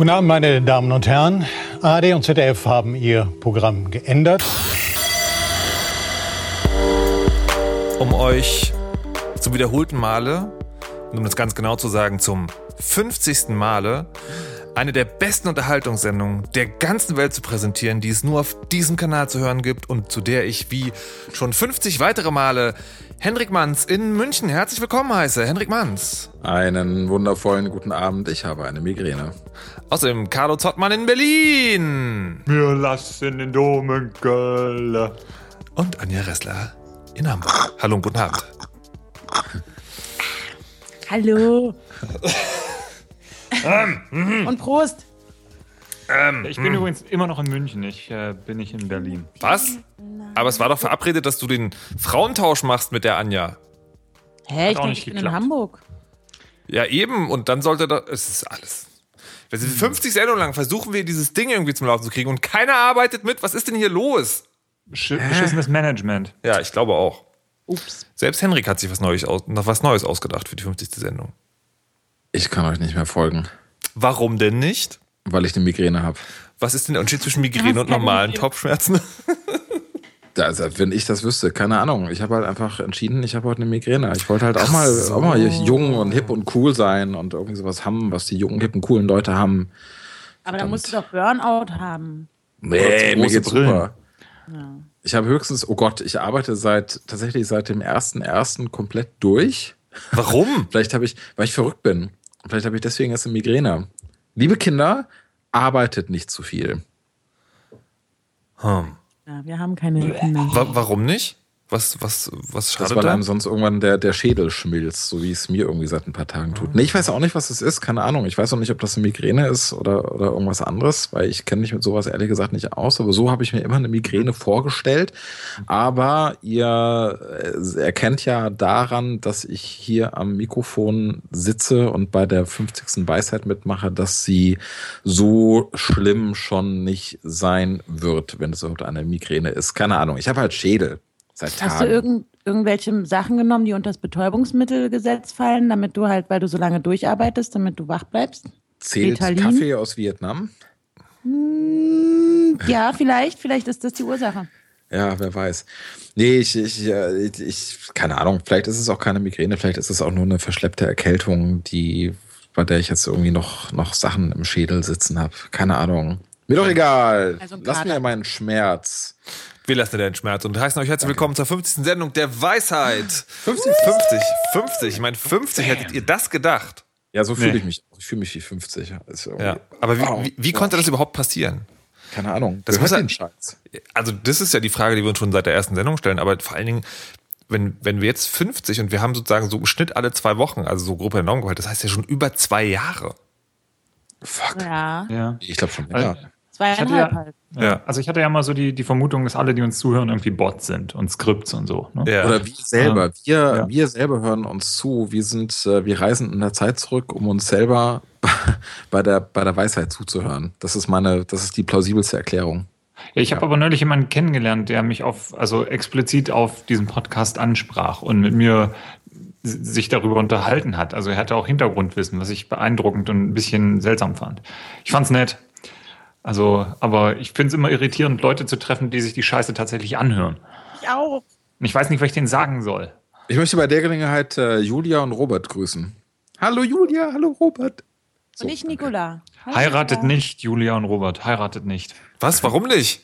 Guten Abend, meine Damen und Herren. ARD und ZDF haben ihr Programm geändert. Um euch zum wiederholten Male, um das ganz genau zu sagen, zum 50. Male eine der besten Unterhaltungssendungen der ganzen Welt zu präsentieren, die es nur auf diesem Kanal zu hören gibt und zu der ich wie schon 50 weitere Male Henrik Manns in München herzlich willkommen heiße. Henrik Manns. Einen wundervollen guten Abend. Ich habe eine Migräne. Außerdem Carlo Zottmann in Berlin. Wir lassen den Dom in Köln. Und Anja Ressler in Hamburg. Hallo und guten Abend. Hallo. und Prost. Ich bin übrigens immer noch in München. Ich äh, bin nicht in Berlin. Was? Aber es war doch verabredet, dass du den Frauentausch machst mit der Anja. Hä, ich nicht ich bin in Hamburg. Ja, eben. Und dann sollte da. Es ist alles. Wir sind 50 Sendungen lang versuchen wir dieses Ding irgendwie zum Laufen zu kriegen und keiner arbeitet mit. Was ist denn hier los? Besch beschissenes Management. Ja, ich glaube auch. Ups. Selbst Henrik hat sich was Neues, aus, noch was Neues ausgedacht für die 50. Sendung. Ich kann euch nicht mehr folgen, Warum denn nicht? weil ich eine Migräne habe. Was ist denn der Unterschied zwischen Migräne und normalen Migräne. Kopfschmerzen? Also, wenn ich das wüsste, keine Ahnung. Ich habe halt einfach entschieden, ich habe heute eine Migräne. Ich wollte halt auch mal, so. auch mal jung und hip und cool sein und irgendwie sowas haben, was die jungen, hippen, coolen Leute haben. Aber da musst du doch Burnout haben. Nee, mir geht's Brillen. super. Ich habe höchstens, oh Gott, ich arbeite seit tatsächlich seit dem ersten ersten komplett durch. Warum? Vielleicht habe ich, weil ich verrückt bin. Vielleicht habe ich deswegen jetzt eine Migräne. Liebe Kinder, arbeitet nicht zu viel. Hm. Ja, wir haben keine Kinder. Wa warum nicht? Was, was, was Das, schadet weil da? einem sonst irgendwann der, der Schädel schmilzt, so wie es mir irgendwie seit ein paar Tagen tut. Nee, ich weiß auch nicht, was es ist, keine Ahnung. Ich weiß auch nicht, ob das eine Migräne ist oder, oder irgendwas anderes, weil ich kenne mich mit sowas ehrlich gesagt nicht aus. Aber so habe ich mir immer eine Migräne vorgestellt. Aber ihr äh, erkennt ja daran, dass ich hier am Mikrofon sitze und bei der 50. Weisheit mitmache, dass sie so schlimm schon nicht sein wird, wenn es überhaupt eine Migräne ist. Keine Ahnung. Ich habe halt Schädel. Seit Tagen. Hast du irgend, irgendwelche Sachen genommen, die unter das Betäubungsmittelgesetz fallen, damit du halt, weil du so lange durcharbeitest, damit du wach bleibst? Zählt Ritalin? Kaffee aus Vietnam? Hm, ja, vielleicht. Vielleicht ist das die Ursache. Ja, wer weiß. Nee, ich, ich, ich, keine Ahnung, vielleicht ist es auch keine Migräne, vielleicht ist es auch nur eine verschleppte Erkältung, die, bei der ich jetzt irgendwie noch, noch Sachen im Schädel sitzen habe. Keine Ahnung. Mir doch egal. Also Lass mir meinen Schmerz. Wir lassen dir deinen Schmerz und heißen euch herzlich willkommen zur 50. Sendung der Weisheit. 50? 50, 50. Ich meine, 50 hättet ihr das gedacht? Ja, so fühle Nee. ich mich. Ich fühle mich wie 50. Ist irgendwie- Ja. Aber wie, Wow. wie, wie konnte das überhaupt passieren? Keine Ahnung. Das Gehört muss ja- Scheiß. Also, das ist ja die Frage, die wir uns schon seit der ersten Sendung stellen, aber vor allen Dingen, wenn, wenn wir jetzt 50 und wir haben sozusagen so im Schnitt alle zwei Wochen, also so Gruppe enorm gewalt, das heißt ja schon über zwei Jahre. Fuck. Ja, Ja. Ich glaube schon länger. Zweieinhalb ja- halt. Ja. Also ich hatte ja mal so die, die Vermutung, dass alle, die uns zuhören, irgendwie Bots sind und Skripts und so. Ne? Ja. Oder wir selber. Wir, Ja. wir selber hören uns zu. Wir sind, äh, wir reisen in der Zeit zurück, um uns selber bei der, bei der Weisheit zuzuhören. Das ist meine, das ist die plausibelste Erklärung. Ja, ich habe aber neulich jemanden kennengelernt, der mich auf, also explizit auf diesen Podcast ansprach und mit mir sich darüber unterhalten hat. Also er hatte auch Hintergrundwissen, was ich beeindruckend und ein bisschen seltsam fand. Ich fand's nett. Also, aber ich finde es immer irritierend, Leute zu treffen, die sich die Scheiße tatsächlich anhören. Ich auch. Und ich weiß nicht, was ich denen sagen soll. Ich möchte bei der Gelegenheit äh, Julia und Robert grüßen. Hallo Julia, hallo Robert. So, Und ich, Nicola. Hallo, Heiratet Nicola. nicht, Julia und Robert. Heiratet nicht. Was? Warum nicht?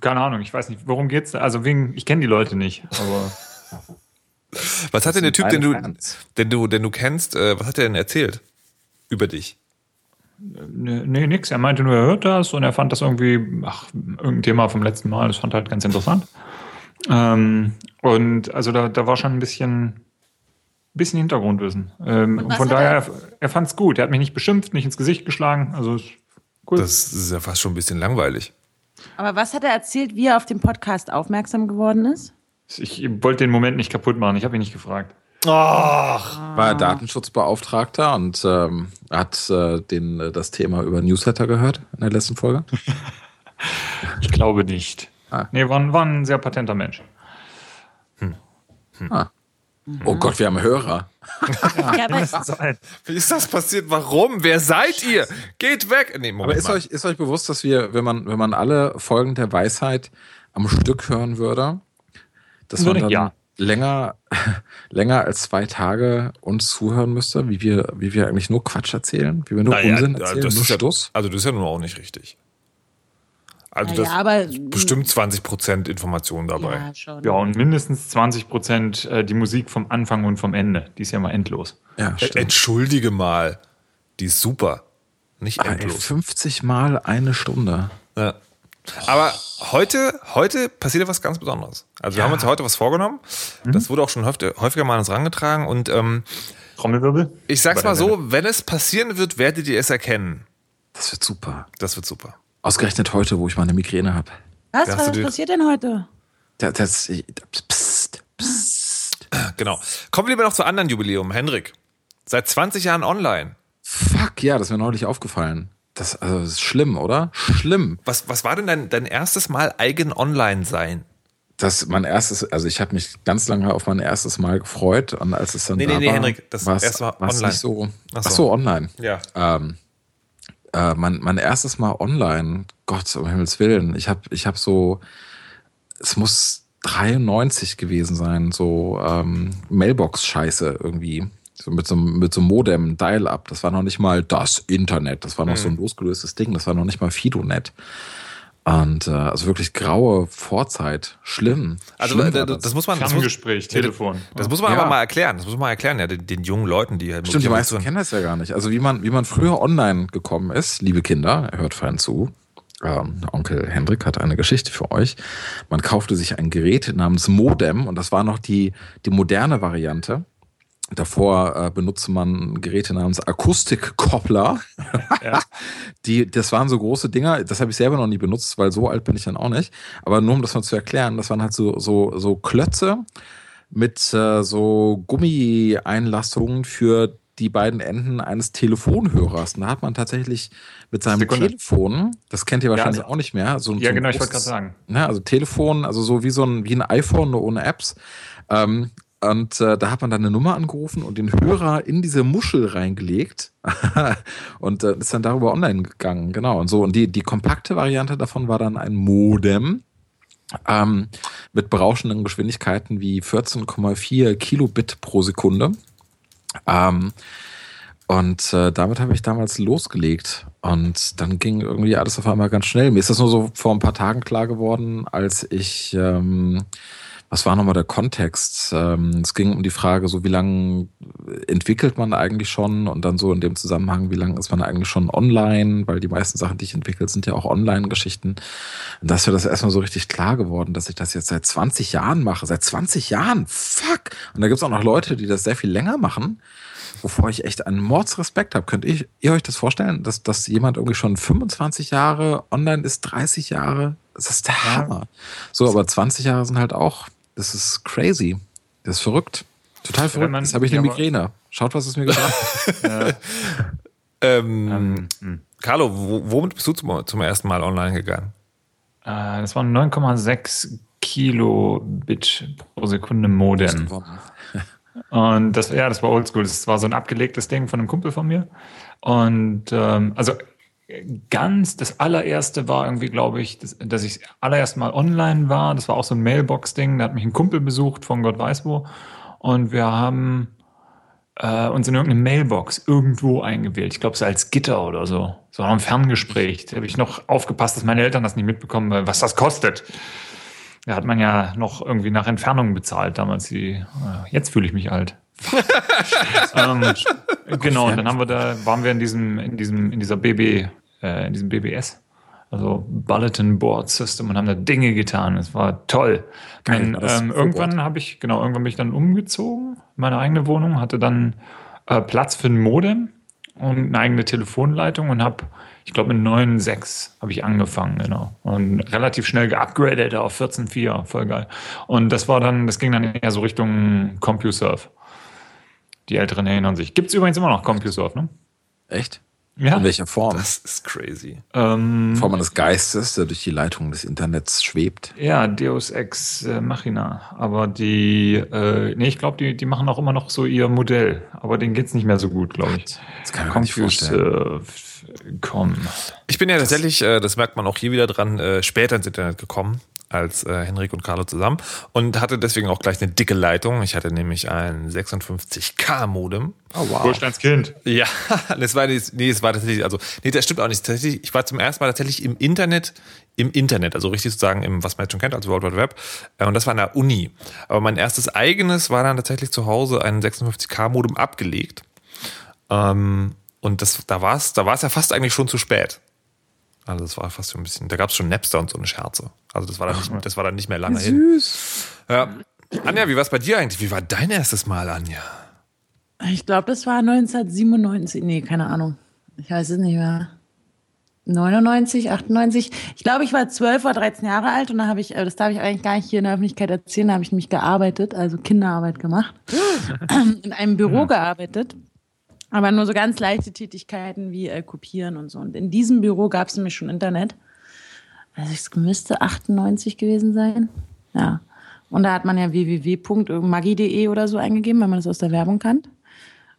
Keine Ahnung, ich weiß nicht, worum geht's da? Also wegen, ich kenne die Leute nicht, aber Was hat denn der Typ, den du, den du, den du kennst, äh, was hat er denn erzählt? Über dich? Nee, nix. Er meinte nur, er hört das und er fand das irgendwie, ach, irgendein Thema vom letzten Mal, das fand er halt ganz interessant. Ähm, und also da, da war schon ein bisschen, bisschen Hintergrundwissen. Ähm, Und von daher, er- er, er fand's gut. Er hat mich nicht beschimpft, nicht ins Gesicht geschlagen. Also cool. Das ist ja fast schon ein bisschen langweilig. Aber was hat er erzählt, wie er auf den Podcast aufmerksam geworden ist? ich wollte den Moment nicht kaputt machen. Ich habe ihn nicht gefragt. War er Datenschutzbeauftragter und ähm, hat äh, den, äh, das Thema über Newsletter gehört in der letzten Folge. Ich glaube nicht. Ah. Nee, war, war ein sehr patenter Mensch. Oh Gott, wir haben Hörer. Ja, aber Zeit. Wie ist das passiert? Warum? Wer seid ihr? Geht weg! Nee, Moment Aber ist mal. euch, ist euch bewusst, dass wir, wenn man, wenn man alle Folgen der Weisheit am Stück hören würde, dass man Würde- dann ja. Länger, länger als zwei Tage uns zuhören müsste, wie wir, wie wir eigentlich nur Quatsch erzählen, wie wir nur Naja, Unsinn ja, erzählen, das nur ist ja, Stuss? also das ist ja nun auch nicht richtig. Also Naja, das aber- bestimmt 20% Information dabei. ja, schon. Ja, und mindestens 20 Prozent äh, die Musik vom Anfang und vom Ende. Die ist ja mal endlos. Ja. Entschuldige mal. Die ist super. Nicht Ah, endlos. 50 Mal eine Stunde. Ja. Aber heute, heute passiert was ganz Besonderes. Also wir haben uns heute was vorgenommen. Das wurde auch schon häufig- häufiger mal an uns rangetragen. Und ähm, Trommelwirbel? ich sag's mal so, wenn es passieren wird, werdet ihr es erkennen. Das wird super. Das wird super. Ausgerechnet heute, wo ich meine Migräne habe. Was, Da was passiert denn heute? Das, das, psst, psst. Genau. Kommen wir lieber noch zu anderen Jubiläum. Hendrik, seit 20 Jahren online. Fuck, ja, das ist mir neulich aufgefallen. Das, also, das ist schlimm, oder? Schlimm. Was, was war denn dein, dein erstes Mal eigen online sein? Das mein erstes, also ich habe mich ganz lange auf mein erstes Mal gefreut und als es dann Nee, da nee, nee, war, Henrik, das erste Mal online. Nicht so, Ach so. online. Ja. Ähm, äh, mein, mein erstes Mal online, Gott, um Himmels Willen. Ich habe ich hab so, es muss 93 gewesen sein, so ähm, Mailbox-Scheiße irgendwie. So mit so, einem- mit so einem Modem, Dial-Up. Das war noch nicht mal das Internet. Das war noch so Mhm. ein losgelöstes Ding. Das war noch nicht mal Fidonet. Und äh, also wirklich graue Vorzeit. Schlimm. Also Schlimm äh, das, das muss man. Das muss, Ferngespräch, Telefon. das muss man Ja. aber mal erklären. Das muss man erklären, ja, den, den jungen Leuten, die halt Stimmt, die meisten kennen das ja gar nicht. Also wie man, wie man früher online gekommen ist, liebe Kinder, hört fein zu. Ähm, Onkel Hendrik hat eine Geschichte für euch. Man kaufte sich ein Gerät namens Modem und das war noch die, die moderne Variante. Davor äh, benutzte man Geräte namens Akustikkoppler. Ja. Die, das waren so große Dinger, das habe ich selber noch nie benutzt, weil so alt bin ich dann auch nicht. Aber nur um das mal zu erklären, das waren halt so, so, so Klötze mit äh, so Gummieinlastungen für die beiden Enden eines Telefonhörers. Und da hat man tatsächlich mit seinem Sekunde. Telefon, das kennt ihr wahrscheinlich also- auch nicht mehr, so, so Ja, ein genau, ich wollte großes- gerade sagen. Ne, also Telefon, also so wie so ein, wie ein iPhone, nur ohne Apps. Ähm, und äh, da hat man dann eine Nummer angerufen und den Hörer in diese Muschel reingelegt und äh, ist dann darüber online gegangen. Genau. Und so. Und die, die kompakte Variante davon war dann ein Modem ähm, mit berauschenden Geschwindigkeiten wie 14,4 Kilobit pro Sekunde. Ähm, und äh, damit habe ich damals losgelegt. Und dann ging irgendwie alles auf einmal ganz schnell. Mir ist das nur so vor ein paar Tagen klar geworden, als ich, ähm, was war nochmal der Kontext? Ähm, es ging um die Frage, so wie lange entwickelt man eigentlich schon und dann so in dem Zusammenhang, wie lange ist man eigentlich schon online, weil die meisten Sachen, die ich entwickle, sind ja auch Online-Geschichten. Und das ist mir das erstmal so richtig klar geworden, dass ich das jetzt seit 20 Jahren mache. Seit 20 Jahren? Fuck! Und da gibt's auch noch Leute, die das sehr viel länger machen wovor ich echt einen Mordsrespekt habe. Könnt ihr, ihr euch das vorstellen, dass, dass jemand irgendwie schon 25 Jahre online ist, 30 Jahre? Das ist der Hammer. So, aber 20 Jahre sind halt auch, das ist crazy. Das ist verrückt. Total verrückt. man- Jetzt habe ich eine ja, Migräne. Schaut, was es mir gesagt hat. Ähm, Ähm, hm. Carlo, wo, womit bist du zum, zum ersten Mal online gegangen? Äh, das waren 9,6 Kilobit pro Sekunde Modem. Und das, ja, das war oldschool. Das war so ein abgelegtes Ding von einem Kumpel von mir. Und ähm, also ganz das allererste war irgendwie, glaube ich, das, dass ich das allererste Mal online war. Das war auch so ein Mailbox-Ding. Da hat mich ein Kumpel besucht von Gott weiß wo. Und wir haben äh, uns in irgendeine Mailbox irgendwo eingewählt. Ich glaube, so als Gitter oder so. So ein Ferngespräch. Da habe ich noch aufgepasst, dass meine Eltern das nicht mitbekommen, was das kostet. Da hat man ja noch irgendwie nach Entfernung bezahlt damals. Die, äh, jetzt fühle ich mich alt. ähm, genau, und dann haben wir da, waren wir in diesem, in diesem, in dieser BB, äh, in diesem BBS, also Bulletin Board System und haben da Dinge getan. Es war toll. Geil, Dann, ähm, irgendwann habe ich, genau, irgendwann bin ich dann umgezogen, in meine eigene Wohnung, hatte dann äh, Platz für ein Modem und eine eigene Telefonleitung und habe, ich glaube, mit 9.6 habe ich angefangen, genau. Und relativ schnell geupgradet auf 14.4, voll geil. Und das war dann, das ging dann eher so Richtung CompuServe. Die Älteren erinnern sich. Gibt es übrigens immer noch CompuServe, ne? Echt? Ja. In welcher Form? Das ist crazy. Ähm, Form eines Geistes, der durch die Leitung des Internets schwebt. ja, Deus Ex äh, Machina. Aber die, äh, nee, ich glaube, die, die machen auch immer noch so ihr Modell. Aber denen geht's nicht mehr so gut, glaube ich. Das kann ich mir nicht vorstellen. Äh, com. Ich bin ja tatsächlich, äh, das merkt man auch hier wieder dran, äh, später ins Internet gekommen als äh, Henrik und Carlo zusammen und hatte deswegen auch gleich eine dicke Leitung. Ich hatte nämlich ein 56K-Modem. Oh, wow. Wohlstandskind. Ja, das war nee, es war tatsächlich, also, nee, das stimmt auch nicht. Tatsächlich, ich war zum ersten Mal tatsächlich im Internet, im Internet, also richtig sozusagen im, was man jetzt schon kennt, als World Wide Web. Äh, Und das war an der Uni. Aber mein erstes eigenes war dann tatsächlich zu Hause ein 56K-Modem abgelegt. Ähm, und das, da war es, da war es ja fast eigentlich schon zu spät. Also das war fast schon ein bisschen, da gab es schon Napster und so eine Scherze. Also das war dann nicht, das war dann nicht mehr lange hin. Ja. Anja, wie war es bei dir eigentlich? Wie war dein erstes Mal, Anja? Ich glaube, das war 1997. Nee, keine Ahnung. Ich weiß es nicht mehr. 99, 98. Ich glaube, ich war 12 oder 13 Jahre alt und da habe ich, äh, das darf ich eigentlich gar nicht hier in der Öffentlichkeit erzählen, da habe ich nämlich gearbeitet, also Kinderarbeit gemacht. in einem Büro gearbeitet. Aber nur so ganz leichte Tätigkeiten wie äh, Kopieren und so. Und in diesem Büro gab es nämlich schon Internet. Also es müsste 98 gewesen sein. Ja. Und da hat man ja www.magi.de oder so eingegeben, wenn man das aus der Werbung kannte.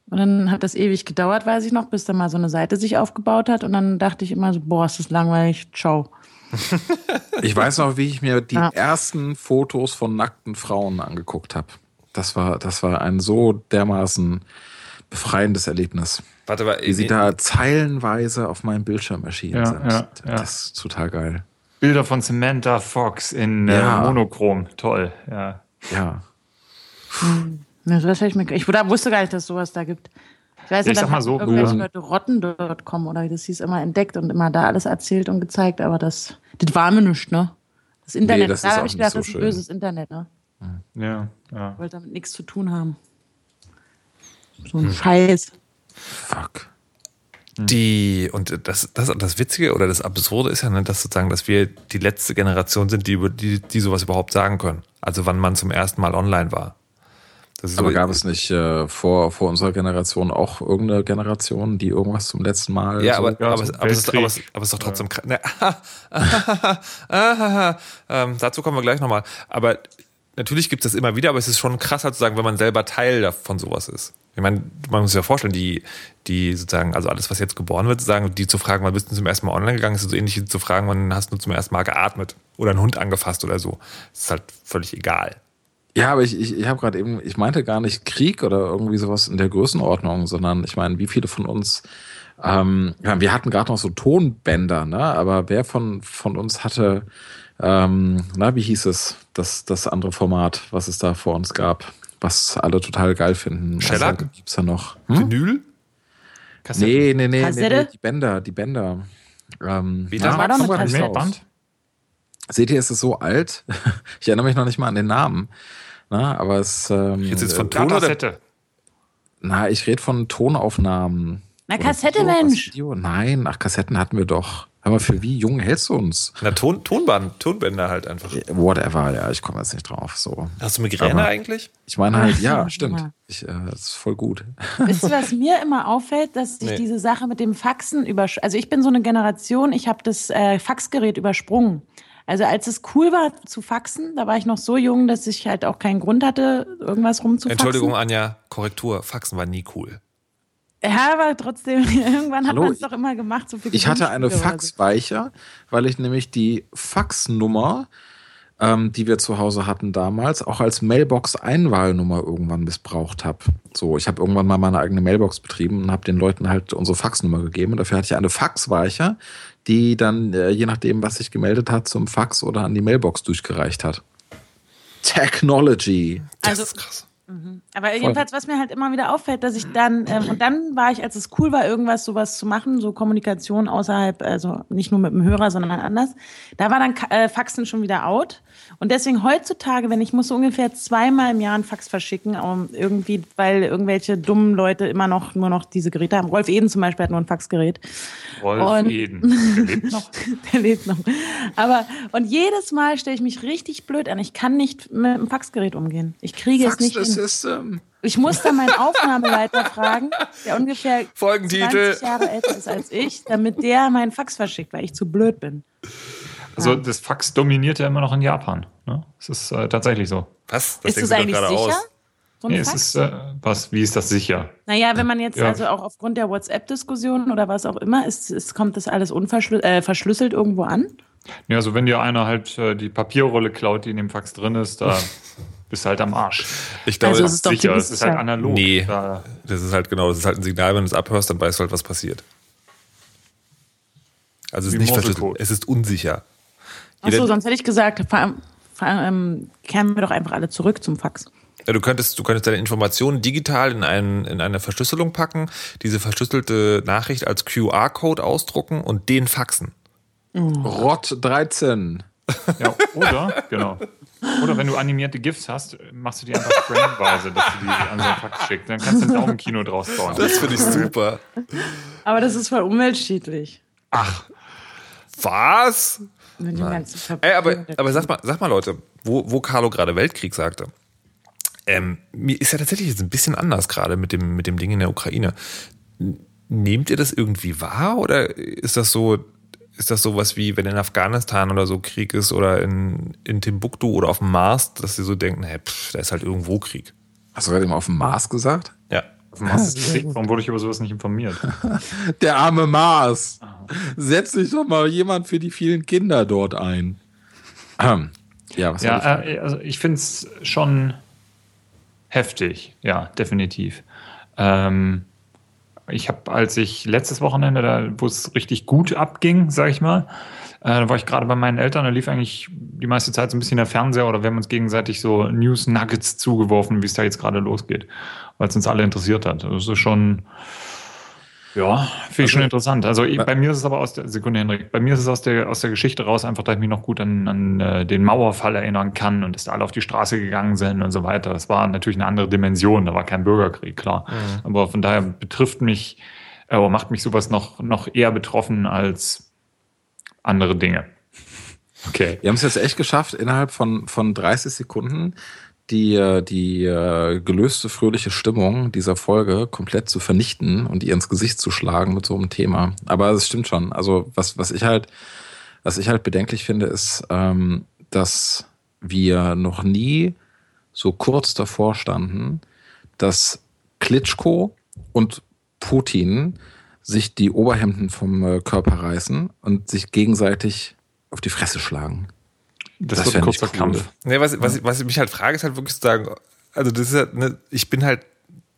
Und dann hat das ewig gedauert, weiß ich noch, bis da mal so eine Seite sich aufgebaut hat. Und dann dachte ich immer so, boah, ist das langweilig, ciao. Ich weiß noch, wie ich mir die Ja. ersten Fotos von nackten Frauen angeguckt habe. Das war, das war ein so dermaßen befreiendes Erlebnis. Warte mal, Wie sie da zeilenweise auf meinem Bildschirm erschienen Ja, sind. ja, ja. Das ist total geil. Bilder von Samantha Fox in äh, Ja. Monochrom. Toll, ja. Ja. Ja, sowas hab ich, mir, ich wusste- gar nicht, dass es sowas da gibt. Ich weiß Ich nicht, sag mal so, irgendwelche Leute rotten.com oder wie das hieß, immer entdeckt und immer da alles erzählt und gezeigt, aber das, das war mir nicht, ne? Das Internet, das da ist habe ich nicht gedacht, so das ist schön. böses Internet, ne? Ja, ja. Ich wollte damit nichts zu tun haben. So Hm. ein Scheiß. Fuck. Die, und das, das, das Witzige oder das Absurde ist ja, ne, dass sozusagen, dass wir die letzte Generation sind, die, über- die, die sowas überhaupt sagen können. Also wann man zum ersten Mal online war. Das ist Aber so, gab es nicht äh, vor, vor unserer Generation auch irgendeine Generation, die irgendwas zum letzten Mal. ja, so aber, ja, aber, es- aber, es ist, aber, es, Weltkrieg. aber es ist doch trotzdem krass. Ne, ähm, dazu kommen wir gleich nochmal. Aber natürlich gibt es das immer wieder, aber es ist schon krasser zu sagen, wenn man selber Teil davon sowas ist. Ich meine, man muss sich ja vorstellen, die, die sozusagen, also alles, was jetzt geboren wird, sagen, die zu fragen, wann bist du zum ersten Mal online gegangen, ist so ähnlich wie zu fragen, wann hast du zum ersten Mal geatmet oder einen Hund angefasst oder so. Das ist halt völlig egal. Ja, aber ich, ich, ich habe gerade eben, ich meinte gar nicht Krieg oder irgendwie sowas in der Größenordnung, sondern ich meine, wie viele von uns, ähm, wir hatten gerade noch so Tonbänder, ne? Aber wer von, von uns hatte, ähm, na, wie hieß es, das, das andere Format, was es da vor uns gab, was alle total geil finden? Shellac? Was gibt's da noch? Hm? Vinyl? Kassette. Nee, nee, nee, nee, Kassette? nee, die Bänder, die Bänder. Ähm, Wie, ja, das war doch komm eine grad nicht Kassette. raus. Band? Seht ihr, es ist so alt. Ich erinnere mich noch nicht mal an den Namen. Na, aber es. Ähm, Jetzt ist von äh, Ton oder? Kassette. Na, ich rede von Tonaufnahmen. Na, Kassette, Video, was, Mensch. Video? Nein, ach, Kassetten hatten wir doch. Mal, für wie jung hältst du uns? Na, Ton, Tonband, Tonbänder halt einfach. Whatever, ja, ich komme jetzt nicht drauf. So. Hast du Migräne Aber- eigentlich? Ich meine halt, ja, stimmt. Ich, äh, das ist voll gut. Wisst ihr, was mir immer auffällt, dass sich Nee. diese Sache mit dem Faxen übersch... Also ich bin so eine Generation, ich habe das äh, Faxgerät übersprungen. Also als es cool war zu faxen, da war ich noch so jung, dass ich halt auch keinen Grund hatte, irgendwas rumzufaxen. Entschuldigung, Anja, Korrektur. Faxen war nie cool. Ja, aber trotzdem, irgendwann hat man es doch immer gemacht. So Ich hatte eine so. Faxspeicher, weil ich nämlich die Faxnummer, ähm, die wir zu Hause hatten damals, auch als Mailbox-Einwahlnummer irgendwann missbraucht habe. So, ich habe irgendwann mal meine eigene Mailbox betrieben und habe den Leuten halt unsere Faxnummer gegeben. Und dafür hatte ich eine Faxspeicher, die dann, äh, je nachdem, was sich gemeldet hat, zum Fax oder an die Mailbox durchgereicht hat. Technology. Das Also- ist krass. Aber jedenfalls, was mir halt immer wieder auffällt, dass ich dann, ähm, und dann war ich, als es cool war, irgendwas sowas zu machen, so Kommunikation außerhalb, also nicht nur mit dem Hörer, sondern anders, da war dann äh, Faxen schon wieder out. Und deswegen heutzutage, wenn ich muss so ungefähr zweimal im Jahr einen Fax verschicken, um irgendwie, weil irgendwelche dummen Leute immer noch nur noch diese Geräte haben. Rolf Eden zum Beispiel hat nur ein Faxgerät. Rolf Und- Eden. Der lebt noch. Der lebt noch. Aber, und jedes Mal stelle ich mich richtig blöd an. Ich kann nicht mit dem Faxgerät umgehen. Ich kriege es Faxen nicht ist hin. ist. Ähm ich muss da meinen Aufnahmeleiter fragen, der ungefähr Folgentitel. 20 Jahre älter ist als ich, damit der meinen Fax verschickt, weil ich zu blöd bin. Also das Fax dominiert ja immer noch in Japan. Ne? Es ist äh, tatsächlich so. Was? ist das du doch eigentlich sicher? aus. So Nee, es ist, äh, was, wie ist das sicher? Naja, wenn man jetzt Ja. also auch aufgrund der WhatsApp-Diskussion oder was auch immer, ist, ist, kommt das alles unverschlüsselt äh, verschlüsselt irgendwo an? Ja, also wenn dir einer halt äh, die Papierrolle klaut, die in dem Fax drin ist, da bist du halt am Arsch. Ich glaube, Also das, es ist doch sicher, es ist halt analog. Nee. Da, das ist halt genau, das ist halt ein Signal, wenn du es abhörst, dann weißt du halt, was passiert. Also es ist nicht es ist unsicher. Achso, sonst hätte ich gesagt, fahr, fahr, ähm, kehren wir doch einfach alle zurück zum Fax. Ja, du könntest, du könntest deine Informationen digital in, einen, in eine Verschlüsselung packen, diese verschlüsselte Nachricht als QR-Code ausdrucken und den faxen. Rott 13. ja, oder, genau. Oder wenn du animierte GIFs hast, machst du die einfach frameweise, dass du die an so ein Fax schickst. Dann kannst du ein Daumenkino draus bauen. Das finde ich super. Aber das ist voll umweltschädlich. Ach, was? Mit dem ganzen. Ey, aber, aber sag mal, sag mal, Leute, wo, wo Carlo gerade Weltkrieg sagte. Ähm, mir ist ja tatsächlich jetzt ein bisschen anders gerade mit dem, mit dem Ding in der Ukraine. Nehmt ihr das irgendwie wahr oder ist das so, ist das sowas wie, wenn in Afghanistan oder so Krieg ist oder in, in Timbuktu oder auf dem Mars, dass sie so denken, hey, pff, da ist halt irgendwo Krieg. Hast du gerade eben auf dem Mars gesagt? Was ist Krieg? Warum wurde ich über sowas nicht informiert? Der arme Mars. Setz sich doch mal jemand für die vielen Kinder dort ein. Ja, was Ja, ich- äh, also ich finde es schon heftig, ja, definitiv. Ähm, ich habe, als ich letztes Wochenende, da, wo es richtig gut abging, sag ich mal, äh, da war ich gerade bei meinen Eltern, da lief eigentlich die meiste Zeit so ein bisschen der Fernseher oder wir haben uns gegenseitig so News Nuggets zugeworfen, wie es da jetzt gerade losgeht, weil es uns alle interessiert hat. Das ist schon, ja, finde ich schon interessant. Also ich, bei mir ist es aber aus der Sekunde, Henrik, bei mir ist es aus der, aus der Geschichte raus, einfach, dass ich mich noch gut an, an äh, den Mauerfall erinnern kann und dass da alle auf die Straße gegangen sind und so weiter. Das war natürlich eine andere Dimension, da war kein Bürgerkrieg, klar. Aber von daher betrifft mich, äh, oder macht mich sowas noch, noch eher betroffen als andere Dinge. Okay. Wir haben es jetzt echt geschafft, innerhalb von, von 30 Sekunden die, äh, die äh, gelöste fröhliche Stimmung dieser Folge komplett zu vernichten und ihr ins Gesicht zu schlagen mit so einem Thema. Aber es stimmt schon. Also was, was ich halt, was ich halt bedenklich finde, ist, ähm, dass wir noch nie so kurz davor standen, dass Klitschko und Putin sich die Oberhemden vom äh, Körper reißen und sich gegenseitig auf die Fresse schlagen. Das, Das wird ein kurzer cool. Kampf. Nee, was, was, was ich mich halt frage, ist halt wirklich zu sagen, also das ist halt, ne, ich bin halt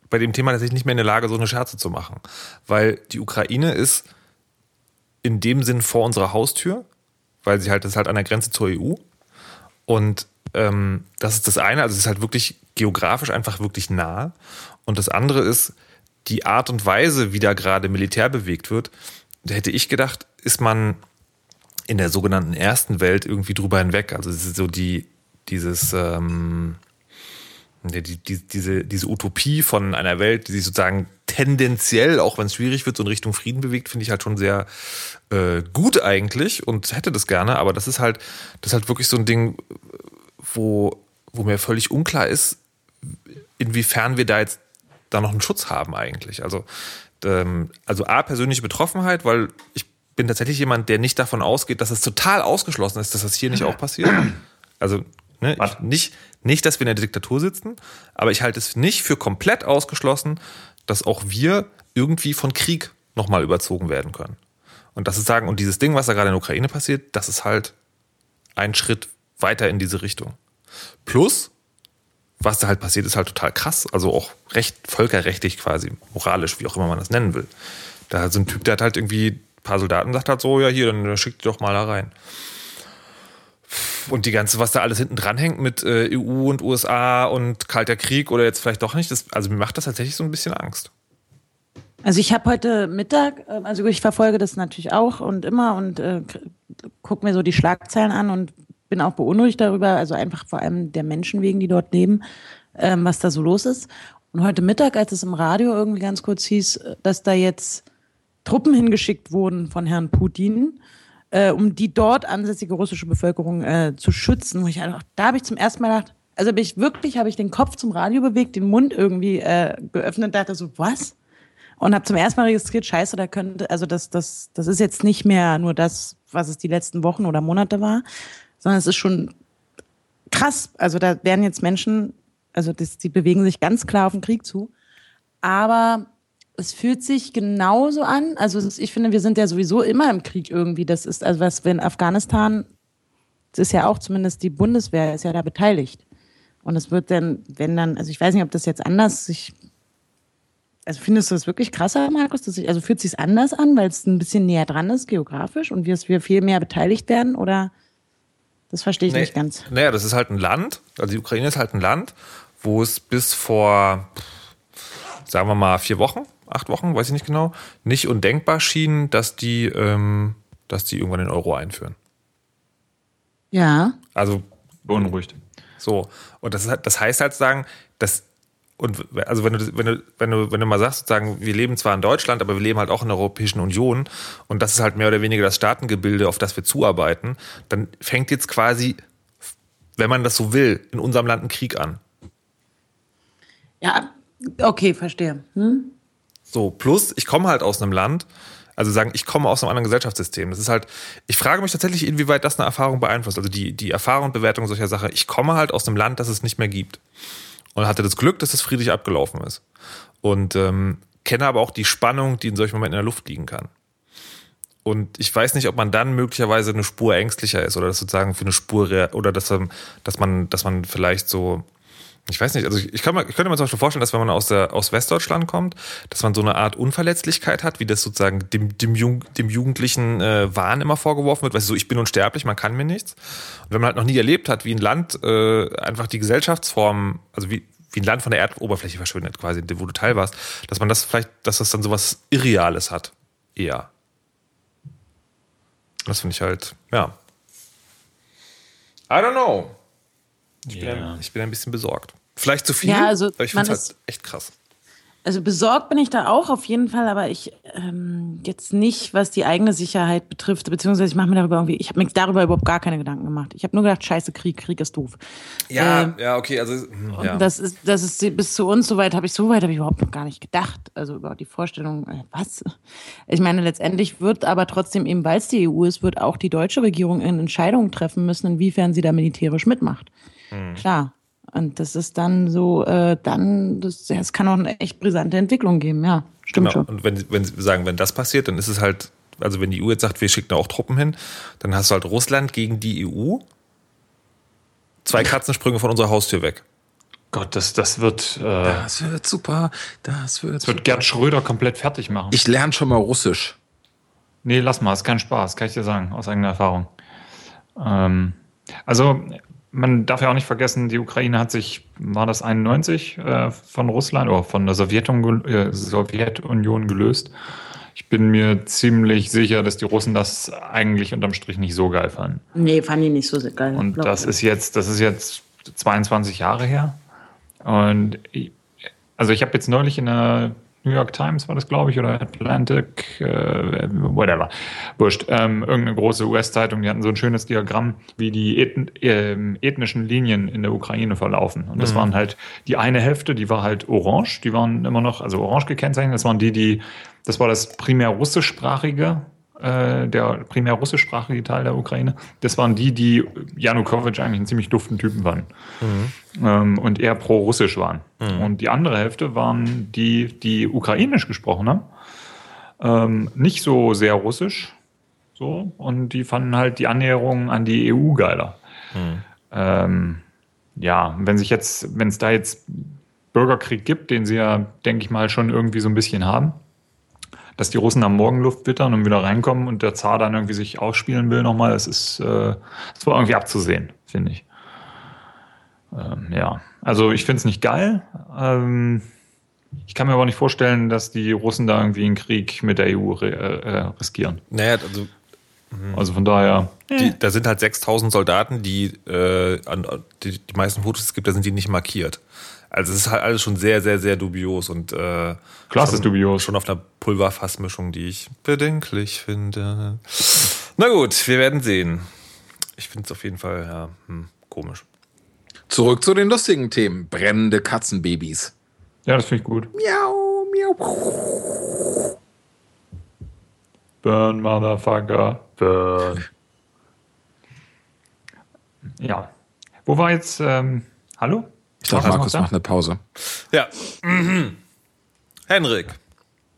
bei dem Thema tatsächlich nicht mehr in der Lage, so eine Scherze zu machen. Weil die Ukraine ist in dem Sinn vor unserer Haustür, weil sie halt, das ist halt an der Grenze zur EU. Und ähm, das ist das eine, also es ist halt wirklich geografisch einfach wirklich nah. Und das andere ist die Art und Weise, wie da gerade Militär bewegt wird. Da hätte ich gedacht, ist man in der sogenannten ersten Welt irgendwie drüber hinweg. Also es ist so die, dieses, ähm, die, die, diese, diese Utopie von einer Welt, die sich sozusagen tendenziell, auch wenn es schwierig wird, so in Richtung Frieden bewegt, finde ich halt schon sehr äh, gut eigentlich und hätte das gerne, aber das ist halt, das ist halt wirklich so ein Ding, wo, wo mir völlig unklar ist, inwiefern wir da jetzt da noch einen Schutz haben eigentlich. Also, ähm, also A, persönliche Betroffenheit, weil ich bin tatsächlich jemand, der nicht davon ausgeht, dass es total ausgeschlossen ist, dass das hier nicht auch passiert. Also ne, ich, nicht, nicht, dass wir in der Diktatur sitzen, aber ich halte es nicht für komplett ausgeschlossen, dass auch wir irgendwie von Krieg nochmal überzogen werden können. Und das ist sagen, und dieses Ding, was da gerade in der Ukraine passiert, das ist halt ein Schritt weiter in diese Richtung. Plus, was da halt passiert, ist halt total krass. Also auch recht völkerrechtlich quasi, moralisch, wie auch immer man das nennen will. Da hat so ein Typ, der hat halt irgendwie paar Soldaten sagt halt so, ja hier, dann schickt die doch mal da rein. Und die ganze, was da alles hinten dran hängt mit äh, EU und USA und Kalter Krieg oder jetzt vielleicht doch nicht, das, also mir macht das tatsächlich so ein bisschen Angst. Also ich habe heute Mittag, äh, also ich verfolge das natürlich auch und immer und äh, gucke mir so die Schlagzeilen an und bin auch beunruhigt darüber, also einfach vor allem der Menschen wegen, die dort leben, ähm, was da so los ist. Und heute Mittag, als es im Radio irgendwie ganz kurz hieß, äh, dass da jetzt Truppen hingeschickt wurden von Herrn Putin, äh, um die dort ansässige russische Bevölkerung äh, zu schützen, wo ich einfach, da habe ich zum ersten Mal gedacht, Also bin ich wirklich, habe ich den Kopf zum Radio bewegt, den Mund irgendwie äh, geöffnet, dachte so, was? Und habe zum ersten Mal registriert, scheiße, da könnte, also das, das, das ist jetzt nicht mehr nur das, was es die letzten Wochen oder Monate war, sondern es ist schon krass. Also da werden jetzt Menschen, also das, die bewegen sich ganz klar auf den Krieg zu. Aber es fühlt sich genauso an. Also ich finde, wir sind ja sowieso immer im Krieg irgendwie. Das ist, also was, wenn Afghanistan, das ist ja auch zumindest die Bundeswehr ist ja da beteiligt. Und es wird dann, wenn dann, also ich weiß nicht, ob das jetzt anders sich, also findest du das wirklich krasser, Markus? Dass ich, also fühlt sich anders an, weil es ein bisschen näher dran ist, geografisch, und wir, wir viel mehr beteiligt werden? Oder das verstehe ich Nee, nicht ganz. Naja, das ist halt ein Land, also die Ukraine ist halt ein Land, wo es bis vor, sagen wir mal, vier Wochen, acht Wochen, weiß ich nicht genau, nicht undenkbar schien, dass die, ähm, dass die irgendwann den Euro einführen. Ja. Also Beunruhigt. so. Und das, das heißt halt sagen, dass und also wenn du, wenn du, wenn du, wenn du mal sagst, sozusagen, wir leben zwar in Deutschland, aber wir leben halt auch in der Europäischen Union und das ist halt mehr oder weniger das Staatengebilde, auf das wir zuarbeiten, dann fängt jetzt quasi, wenn man das so will, in unserem Land ein Krieg an. Ja, okay, verstehe. Hm? So, plus, ich komme halt aus einem Land, also sagen, ich komme aus einem anderen Gesellschaftssystem. Das ist halt, ich frage mich tatsächlich, inwieweit das eine Erfahrung beeinflusst. Also die, die Erfahrung und Bewertung solcher Sache. Ich komme halt aus einem Land, das es nicht mehr gibt. Und hatte das Glück, dass es friedlich abgelaufen ist. Und ähm, kenne aber auch die Spannung, die in solchen Momenten in der Luft liegen kann. Und ich weiß nicht, ob man dann möglicherweise eine Spur ängstlicher ist oder das sozusagen für eine Spur oder dass, ähm, dass man, dass man vielleicht so, ich weiß nicht, also ich, kann mir, ich könnte mir zum Beispiel vorstellen, dass wenn man aus, der, aus Westdeutschland kommt, dass man so eine Art Unverletzlichkeit hat, wie das sozusagen dem, dem, Jung, dem jugendlichen äh, Wahn immer vorgeworfen wird, weißt du, so, ich bin unsterblich, man kann mir nichts. Und wenn man halt noch nie erlebt hat, wie ein Land äh, einfach die Gesellschaftsform, also wie, wie ein Land von der Erdoberfläche verschwindet, quasi, wo du Teil warst, dass man das vielleicht, dass das dann sowas Irreales hat, eher. Das finde ich halt, ja. I don't know. Ich, bin, Ja. ein, ich bin ein bisschen besorgt. Vielleicht zu viel, Ja, also aber ich finde es halt echt krass. Also besorgt bin ich da auch auf jeden Fall, aber ich ähm, jetzt nicht, was die eigene Sicherheit betrifft, beziehungsweise ich mache mir darüber irgendwie, ich habe mir darüber überhaupt gar keine Gedanken gemacht. Ich habe nur gedacht, scheiße, Krieg, Krieg ist doof. Ja, Ähm, ja, okay, also hm, Und ja. das ist, das ist bis zu uns soweit habe ich so weit habe ich überhaupt noch gar nicht gedacht. Also über die Vorstellung, äh, was? Ich meine, letztendlich wird aber trotzdem eben, weil es die EU ist, wird auch die deutsche Regierung in Entscheidungen treffen müssen, inwiefern sie da militärisch mitmacht. Hm. Klar. Und das ist dann so, äh, dann, das, ja, es kann auch eine echt brisante Entwicklung geben, ja. Stimmt Genau. schon. Und wenn, wenn Sie sagen, wenn das passiert, dann ist es halt, also wenn die EU jetzt sagt, wir schicken da auch Truppen hin, dann hast du halt Russland gegen die EU. Zwei Katzensprünge von unserer Haustür weg. Gott, das, das wird, äh, Das wird super. Das wird, das wird Gerd Schröder komplett fertig machen. Ich lerne schon mal Russisch. Nee, lass mal, ist kein Spaß, kann ich dir sagen, aus eigener Erfahrung. Ähm, also, man darf ja auch nicht vergessen, die Ukraine hat sich, war das 91, äh, von Russland oder von der Sowjetunion, äh, Sowjetunion gelöst. Ich bin mir ziemlich sicher, dass die Russen das eigentlich unterm Strich nicht so geil fanden. Nee, fand ich nicht so geil. Und das ich. ist jetzt, das ist jetzt 22 Jahre her. Und ich, also ich habe jetzt neulich in der New York Times war das, glaube ich, oder Atlantic, äh, whatever, wurscht, ähm, irgendeine große US-Zeitung, die hatten so ein schönes Diagramm, wie die ethn ähm, ethnischen Linien in der Ukraine verlaufen. Und das waren halt die eine Hälfte, die war halt orange, die waren immer noch, also orange gekennzeichnet, das waren die, die, das war das primär russischsprachige äh, der primär russischsprachige Teil der Ukraine, das waren die, die Janukowitsch eigentlich einen ziemlich duften Typen waren ähm, und eher pro-russisch waren. Und die andere Hälfte waren die, die ukrainisch gesprochen haben, ähm, nicht so sehr russisch, so und die fanden halt die Annäherung an die EU geiler. Ähm, ja, wenn sich jetzt, wenn es da jetzt Bürgerkrieg gibt, den sie ja, denke ich mal, schon irgendwie so ein bisschen haben, dass die Russen am Morgenluft wittern und wieder reinkommen und der Zar dann irgendwie sich ausspielen will nochmal, das ist, äh, das war irgendwie abzusehen, finde ich. Ähm, ja, also ich finde es nicht geil. Ähm, ich kann mir aber nicht vorstellen, dass die Russen da irgendwie einen Krieg mit der EU äh, äh, riskieren. Naja, also Also von daher, die, da sind halt 6000 Soldaten, die, äh, an, die, die meisten Fotos es gibt, da sind die nicht markiert. Also es ist halt alles schon sehr, sehr, sehr dubios und äh, Klar, schon, ist dubios. schon auf einer Pulverfassmischung, die ich bedenklich finde. Na gut, wir werden sehen. Ich finde es auf jeden Fall ja, hm, komisch. Zurück zu den lustigen Themen. Brennende Katzenbabys. Ja, das finde ich gut. Miau, miau. Burn, Motherfucker, burn. Ja. Wo war jetzt, ähm, hallo? Ich dachte, Markus macht eine Pause. Ja. Mhm. Henrik,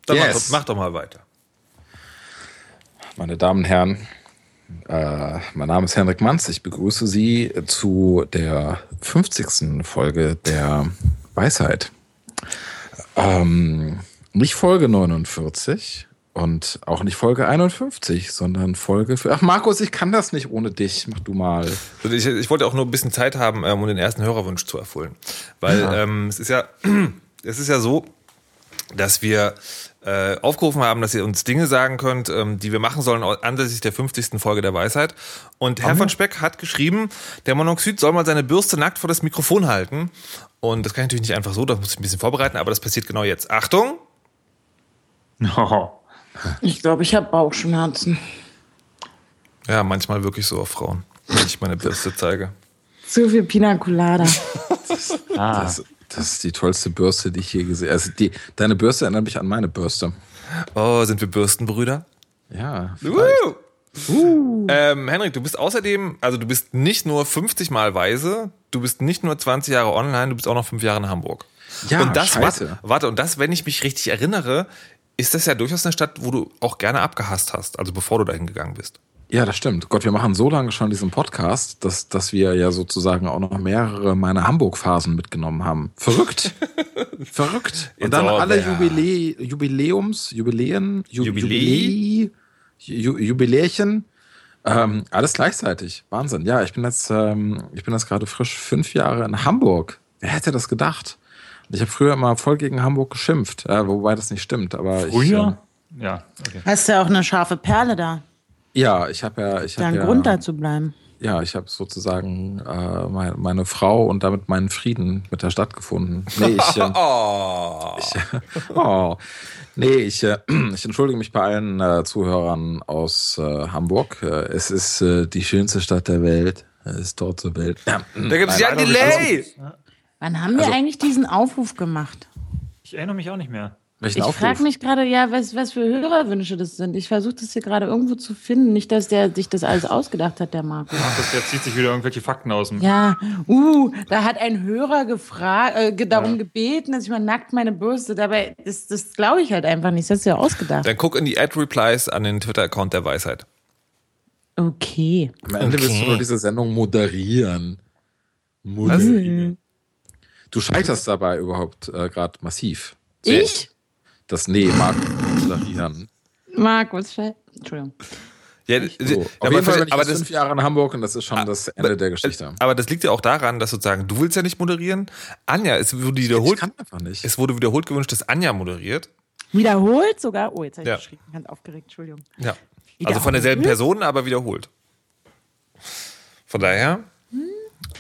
dann mach, Yes. doch, mach doch mal weiter. Meine Damen und Herren, äh, mein Name ist Henrik Manz. Ich begrüße Sie zu der 50. Folge der Weisheit. Ähm, nicht Folge 49 und auch nicht Folge 51, sondern Folge. Für Ach, Markus, ich kann das nicht ohne dich. Mach du mal. Also Ich, ich wollte auch nur ein bisschen Zeit haben, ähm, um den ersten Hörerwunsch zu erfüllen. Weil ähm, es ist ja, es ist ja so, dass wir äh, aufgerufen haben, dass ihr uns Dinge sagen könnt, ähm, die wir machen sollen anlässlich der 50. Folge der Weisheit. Und Herr von Speck hat geschrieben, der Monoxid soll mal seine Bürste nackt vor das Mikrofon halten. Und das kann ich natürlich nicht einfach so, da muss ich ein bisschen vorbereiten, aber das passiert genau jetzt. Achtung! Oh. Ich glaube, ich habe Bauchschmerzen. Ja, manchmal wirklich so auf Frauen, wenn ich meine Bürste zeige. Zu viel Pina Colada. Ah. Das, das ist die tollste Bürste, die ich je gesehen habe. Also die, deine Bürste erinnert mich an meine Bürste. Oh, sind wir Bürstenbrüder? Ja. Uh. Ähm, Henrik, du bist außerdem, also du bist nicht nur 50 Mal weise, du bist nicht nur 20 Jahre online, du bist auch noch fünf Jahre in Hamburg. Ja, und das, warte, warte, und das, wenn ich mich richtig erinnere, ist das ja durchaus eine Stadt, wo du auch gerne abgehasst hast, also bevor du dahin gegangen bist. Ja, das stimmt. Gott, wir machen so lange schon diesen Podcast, dass, dass wir ja sozusagen auch noch mehrere meiner Hamburg-Phasen mitgenommen haben. Verrückt. Verrückt. Und It's dann all alle there. Jubiläe, Jubiläums, Jubiläen, Ju? Jubiläe, Ju, Jubilärchen. Ähm, alles gleichzeitig. Wahnsinn. Ja, ich bin jetzt, ähm, ich bin jetzt gerade frisch fünf Jahre in Hamburg. Wer hätte das gedacht? Ich habe früher immer voll gegen Hamburg geschimpft, äh, wobei das nicht stimmt. Aber ich, Früher? Ja, okay. Hast ja auch eine scharfe Perle da. Äh, ja, ich habe ja, ich ein ja, Grund da zu bleiben. ja, ich habe sozusagen äh, meine, meine Frau und damit meinen Frieden mit der Stadt gefunden. Nee, ich, äh, Oh. ich, oh, nee, ich, äh, ich entschuldige mich bei allen äh, Zuhörern aus äh, Hamburg. Äh, es ist äh, die schönste Stadt der Welt. Es ist dort zur Welt. Ja, Da gibt es ja ein Delay! Wann haben wir Also- eigentlich diesen Aufruf gemacht? Ich erinnere mich auch nicht mehr. Welchen Ich frage mich gerade, ja, was, was für Hörerwünsche das sind. Ich versuche das hier gerade irgendwo zu finden. Nicht, dass der sich das alles ausgedacht hat, der Markus. Das, der zieht sich wieder irgendwelche Fakten aus dem. Ja, uh, da hat ein Hörer gefragt, äh, darum gebeten, dass ich mal nackt meine Bürste. Dabei, das, das glaube ich halt einfach nicht. Das ist ja ausgedacht. Dann guck in die Ad-Replies an den Twitter-Account der Weisheit. Okay. Am Ende willst du Okay. nur diese Sendung moderieren. Moderieren. Du scheiterst dabei überhaupt äh, gerade massiv. Ich? Das Nee, Marc, moderieren. Markus, Entschuldigung. Ja, So. aber, Auf jeden Fall bin ich aber jetzt das, fünf Jahre in Hamburg und das ist schon das Ende der Geschichte. aber das liegt ja auch daran, dass sozusagen, du willst ja nicht moderieren. Anja, es wurde Ich wiederholt, kann einfach nicht. es wurde wiederholt gewünscht, dass Anja moderiert. Wiederholt sogar. Oh, jetzt habe ich Ja. geschrieben. Ganz aufgeregt, Entschuldigung. Ja. Also von derselben Person, aber wiederholt. Von daher,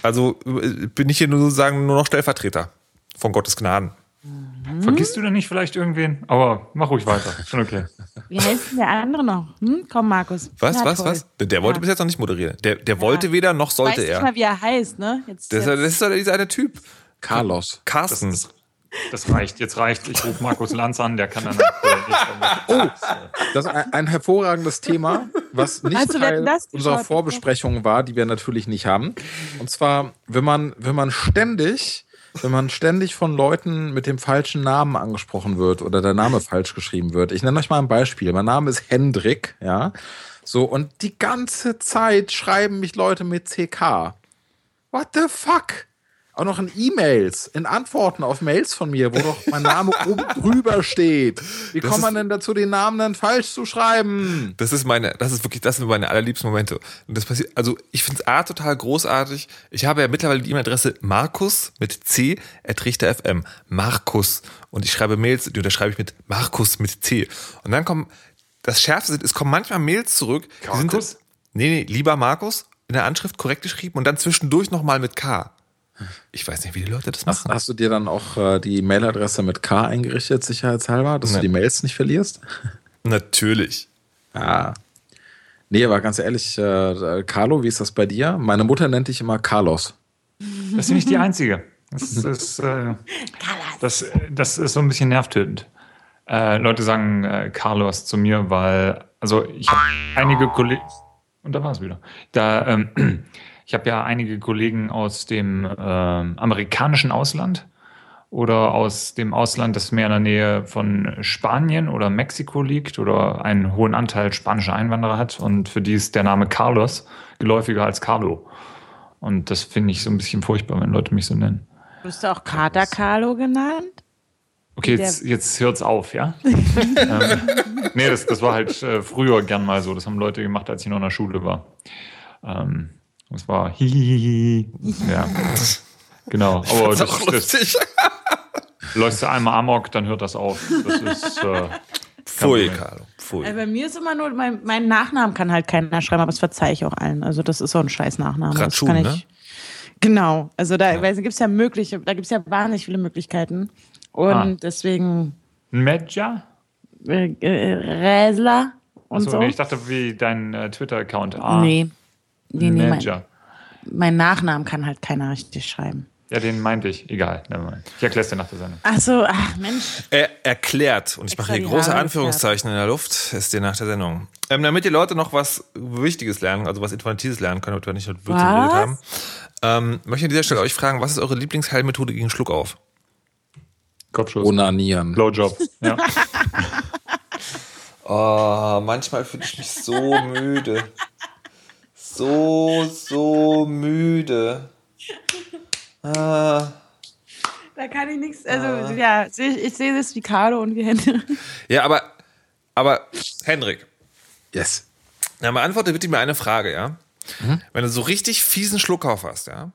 also äh, bin ich hier nur sozusagen nur noch Stellvertreter von Gottes Gnaden. Vergisst du denn nicht vielleicht irgendwen? Aber mach ruhig weiter. Schon okay. Wie heißt denn der andere noch? Hm? Komm, Markus. Was, Na, was, toll. was? Der, der wollte Ja. bis jetzt noch nicht moderieren. Der, der wollte weder noch Weiß sollte nicht er. mal, wie er heißt, ne? Jetzt, Das, ist- jetzt. das ist doch dieser eine Typ. Carlos. Carsten. Das reicht, jetzt reicht. Ich rufe Markus Lanz an, der kann dann. oh, Das ist ein, ein hervorragendes Thema, was nicht du Teil Wetten, das unserer geschaut? Vorbesprechung war, die wir natürlich nicht haben. Und zwar, wenn man, wenn man ständig, wenn man ständig von Leuten mit dem falschen Namen angesprochen wird oder der Name falsch geschrieben wird. Ich nenne euch mal ein Beispiel. Mein Name ist Hendrik, ja. So, und die ganze Zeit schreiben mich Leute mit CK. What the fuck? Auch noch in E-Mails, in Antworten auf Mails von mir, wo doch mein Name oben drüber steht. Wie Das kommt man denn dazu, den Namen dann falsch zu schreiben? Das ist meine, das ist wirklich, das sind meine allerliebsten Momente. Und das passiert, also ich finde es A total großartig. Ich habe ja mittlerweile die E-Mail-Adresse Markus mit C, Trichter FM. Markus. Und ich schreibe Mails, die unterschreibe ich mit Markus mit C. Und dann kommen, das Schärfste sind, es kommen manchmal Mails zurück. Die sind, Markus? nee, nee, lieber Markus, in der Anschrift korrekt geschrieben und dann zwischendurch nochmal mit K. Ich weiß nicht, wie die Leute das Hast, machen. hast du dir dann auch äh, die Mailadresse mit K eingerichtet, sicherheitshalber, dass Nee. du die Mails nicht verlierst? Natürlich. Ah. Nee, aber ganz ehrlich, äh, Carlo, wie ist das bei dir? Meine Mutter nennt dich immer Carlos. Das ist nicht die einzige. Das ist, äh, das, das ist so ein bisschen nervtötend. Äh, Leute sagen äh, Carlos zu mir, weil, also ich habe einige Kollegen, und da war es wieder. Da, ähm, ich habe ja einige Kollegen aus dem ähm, amerikanischen Ausland oder aus dem Ausland, das mehr in der Nähe von Spanien oder Mexiko liegt oder einen hohen Anteil spanischer Einwanderer hat und für die ist der Name Carlos geläufiger als Carlo. Und das finde ich so ein bisschen furchtbar, wenn Leute mich so nennen. Wirst du auch Kater Carlo genannt? Okay, jetzt, jetzt hört's auf, ja? ähm, nee, das, das war halt äh, früher gern mal so. Das haben Leute gemacht, als ich noch in der Schule war. Ähm, das war hihihihi. Ja. Genau. Aber Das ist auch das, lustig. läufst du einmal Amok, dann hört das auf. Das ist. Äh, Pfui. Carlo. Pfui. Also bei mir ist immer nur, mein, mein Nachnamen kann halt keiner schreiben, aber das verzeihe ich auch allen. Also das ist so ein scheiß Nachname. Das kann ich, ne? Genau. Also da ja. gibt es ja mögliche, da gibt es ja wahnsinnig viele Möglichkeiten. Und Ah. deswegen Medja? äh, äh, Räsler und Achso, so. nee, ich dachte, wie dein äh, Twitter-Account. Ah, nee. Nee, nee, mein, mein Nachnamen kann halt keiner richtig schreiben. Ja, den meinte ich. Egal. nevermind. Ich erkläre es dir nach der Sendung. Ach so, ach Mensch. Er erklärt, und ich mache hier große Anführungszeichen in der Luft, ist dir nach der Sendung. Ähm, damit die Leute noch was Wichtiges lernen, also was Informatives lernen können, damit wir nicht nur Blödsinn Was? geredet haben, ähm, möchte ich an dieser Stelle euch fragen, was ist eure Lieblingsheilmethode gegen Schluckauf? Kopfschuss. Onanieren. Blowjob. Ja. Oh, manchmal fühle ich mich so müde. So, so müde. Ah. Da kann ich nichts, also ja, seh- ich sehe das wie Carlo und wie Hände. Ja, aber, aber, Hendrik, Yes. Na, beantworte bitte mir eine Frage, ja? Wenn du so richtig fiesen Schluckauf hast, ja?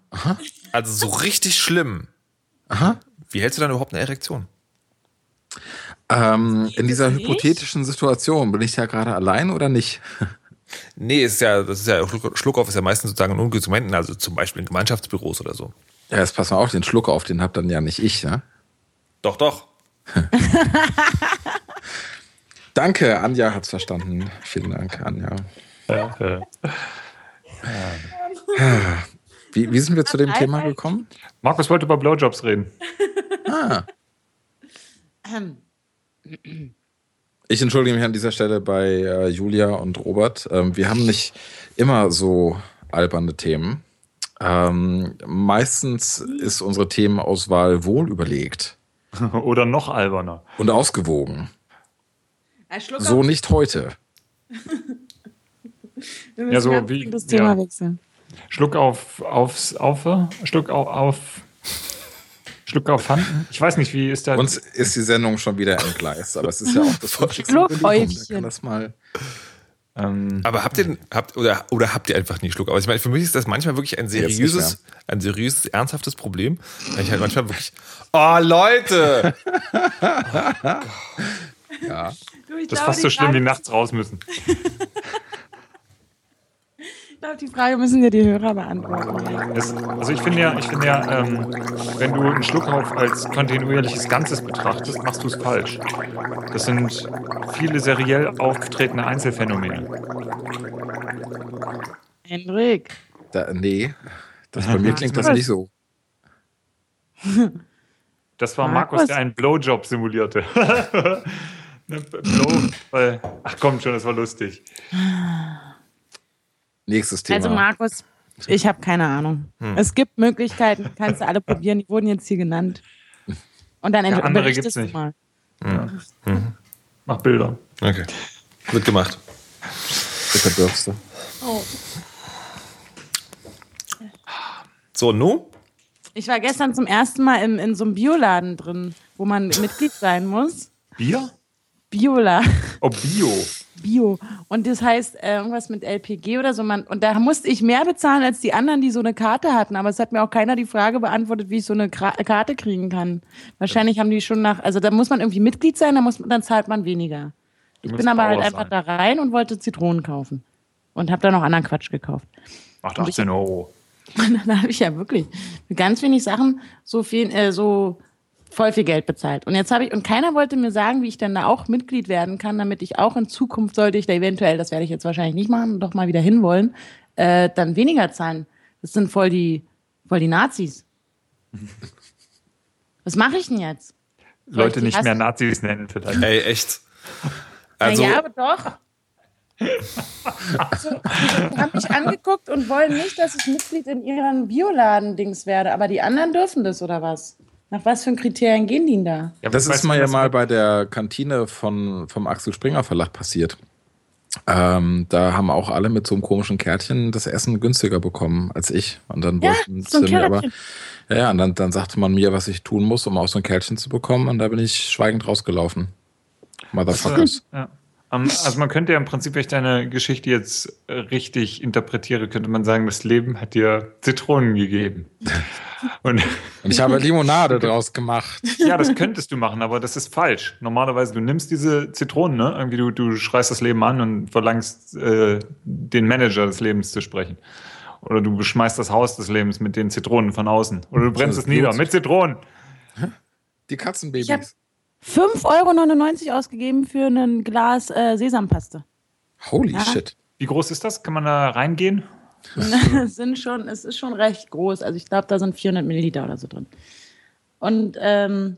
Also so richtig schlimm. Aha. Wie hältst du dann überhaupt eine Erektion? Ähm, in dieser hypothetischen Situation bin ich ja gerade allein oder nicht? Nee, es ist ja, das ist ja, Schluck- Schluckauf ist ja meistens sozusagen in ungünstigen Momenten, also zum Beispiel in Gemeinschaftsbüros oder so. Ja, jetzt pass mal auf, den Schluck auf, den hab dann ja nicht ich, ne? Doch, doch. Danke, Anja hat's verstanden. Vielen Dank, Anja. Äh, Wie, wie sind wir zu dem Thema gekommen? Markus wollte über Blowjobs reden. Ah. Ich entschuldige mich an dieser Stelle bei äh, Julia und Robert. Ähm, wir haben nicht immer so alberne Themen. Ähm, meistens ist unsere Themenauswahl wohl überlegt Oder noch alberner. und ausgewogen. So nicht heute. wir müssen Ja, so wie- das Thema ja. wechseln. Schluck auf, aufs, auf, Schluck auf, auf, Schluck auf Fanden. Ich weiß nicht, wie ist da. Uns ist die Sendung schon wieder entgleist, aber es ist ja auch das 50. Jubiläum. Da Schluckhäufchen. das mal. ähm, Aber habt ihr, habt, oder, oder habt ihr einfach nie Schluckauf? Also ich meine, für mich ist das manchmal wirklich ein seriöses, ein seriöses, ernsthaftes Problem. Weil ich halt manchmal wirklich, oh Leute! Ja. Du, das ist fast so schlimm, wie nachts raus müssen. Ich glaube, die Frage müssen dir die Hörer beantworten. Das, also ich finde ja, ich finde ja, ähm, wenn du einen Schluckauf als kontinuierliches Ganzes betrachtest, machst du es falsch. Das sind viele seriell aufgetretene Einzelfänomene. Hendrik. Da, nee, das bei mir klingt das nicht so. Das war Markus. Markus, der einen Blowjob simulierte. Blow, weil, ach komm schon, das war lustig. Nächstes Thema. Also Markus, ich habe keine Ahnung. Hm. Es gibt Möglichkeiten, kannst du alle probieren. Die wurden jetzt hier genannt. Und dann Ja, andere berichtest gibt's du nicht. mal. Mach Bilder. Okay. Wird gemacht. Mit der Bürste. So, nu? Ich war gestern zum ersten Mal im, in so einem Bioladen drin, wo man Mitglied sein muss. Bier? Biola. Oh, Bio. Bio. Und das heißt äh, irgendwas mit LPG oder so. Man, und da musste ich mehr bezahlen als die anderen, die so eine Karte hatten. Aber es hat mir auch keiner die Frage beantwortet, wie ich so eine Kra Karte kriegen kann. Wahrscheinlich haben die schon nach, also da muss man irgendwie Mitglied sein, da muss, man- dann zahlt man weniger. Ich musst bin aber halt einfach sein. da rein und wollte Zitronen kaufen. Und habe da noch anderen Quatsch gekauft. Macht 18 Euro. Dann habe ich ja wirklich mit ganz wenig Sachen so viel, äh, so voll viel Geld bezahlt. Und jetzt habe ich, und keiner wollte mir sagen, wie ich denn da auch Mitglied werden kann, damit ich auch in Zukunft, sollte ich da eventuell, das werde ich jetzt wahrscheinlich nicht machen, doch mal wieder hinwollen, äh, dann weniger zahlen. Das sind voll die, Voll die Nazis. Was mache ich denn jetzt? Soll Leute nicht mehr? Nazis nennen vielleicht. Ey, echt. Also, naja, aber doch. Also, die haben mich angeguckt und wollen nicht, dass ich Mitglied in ihren Bioladen-Dings werde. Aber die anderen dürfen das, oder was? Nach was für Kriterien gehen die denn da? Ja, Das ist mal ja mal bei der Kantine von, vom Axel Springer Verlag passiert. Ähm, da haben auch alle mit so einem komischen Kärtchen das Essen günstiger bekommen als ich. Und dann Ja, wollten so sie mir aber, ja, ja, und dann, dann sagte man mir, was ich tun muss, um auch so ein Kärtchen zu bekommen. Und da bin ich schweigend rausgelaufen. Motherfuckers. Ja. Ähm, Also man könnte ja im Prinzip, wenn ich deine Geschichte jetzt richtig interpretiere, könnte man sagen, das Leben hat dir Zitronen gegeben. Und Und ich habe Limonade draus gemacht. ja, das könntest du machen, aber das ist falsch. Normalerweise, du nimmst diese Zitronen, ne? Irgendwie du, du schreist das Leben an und verlangst, äh, den Manager des Lebens zu sprechen. Oder du beschmeißt das Haus des Lebens mit den Zitronen von außen. Oder du brennst Das es nieder mit Zitronen. Die Katzenbabys. Ich hab- 5,99 Euro ausgegeben für ein Glas äh, Sesampaste. Holy Ja. shit. Wie groß ist das? Kann man da reingehen? es, sind schon, es ist schon recht groß. Also ich glaube, da sind 400 Milliliter oder so drin. Und, ähm,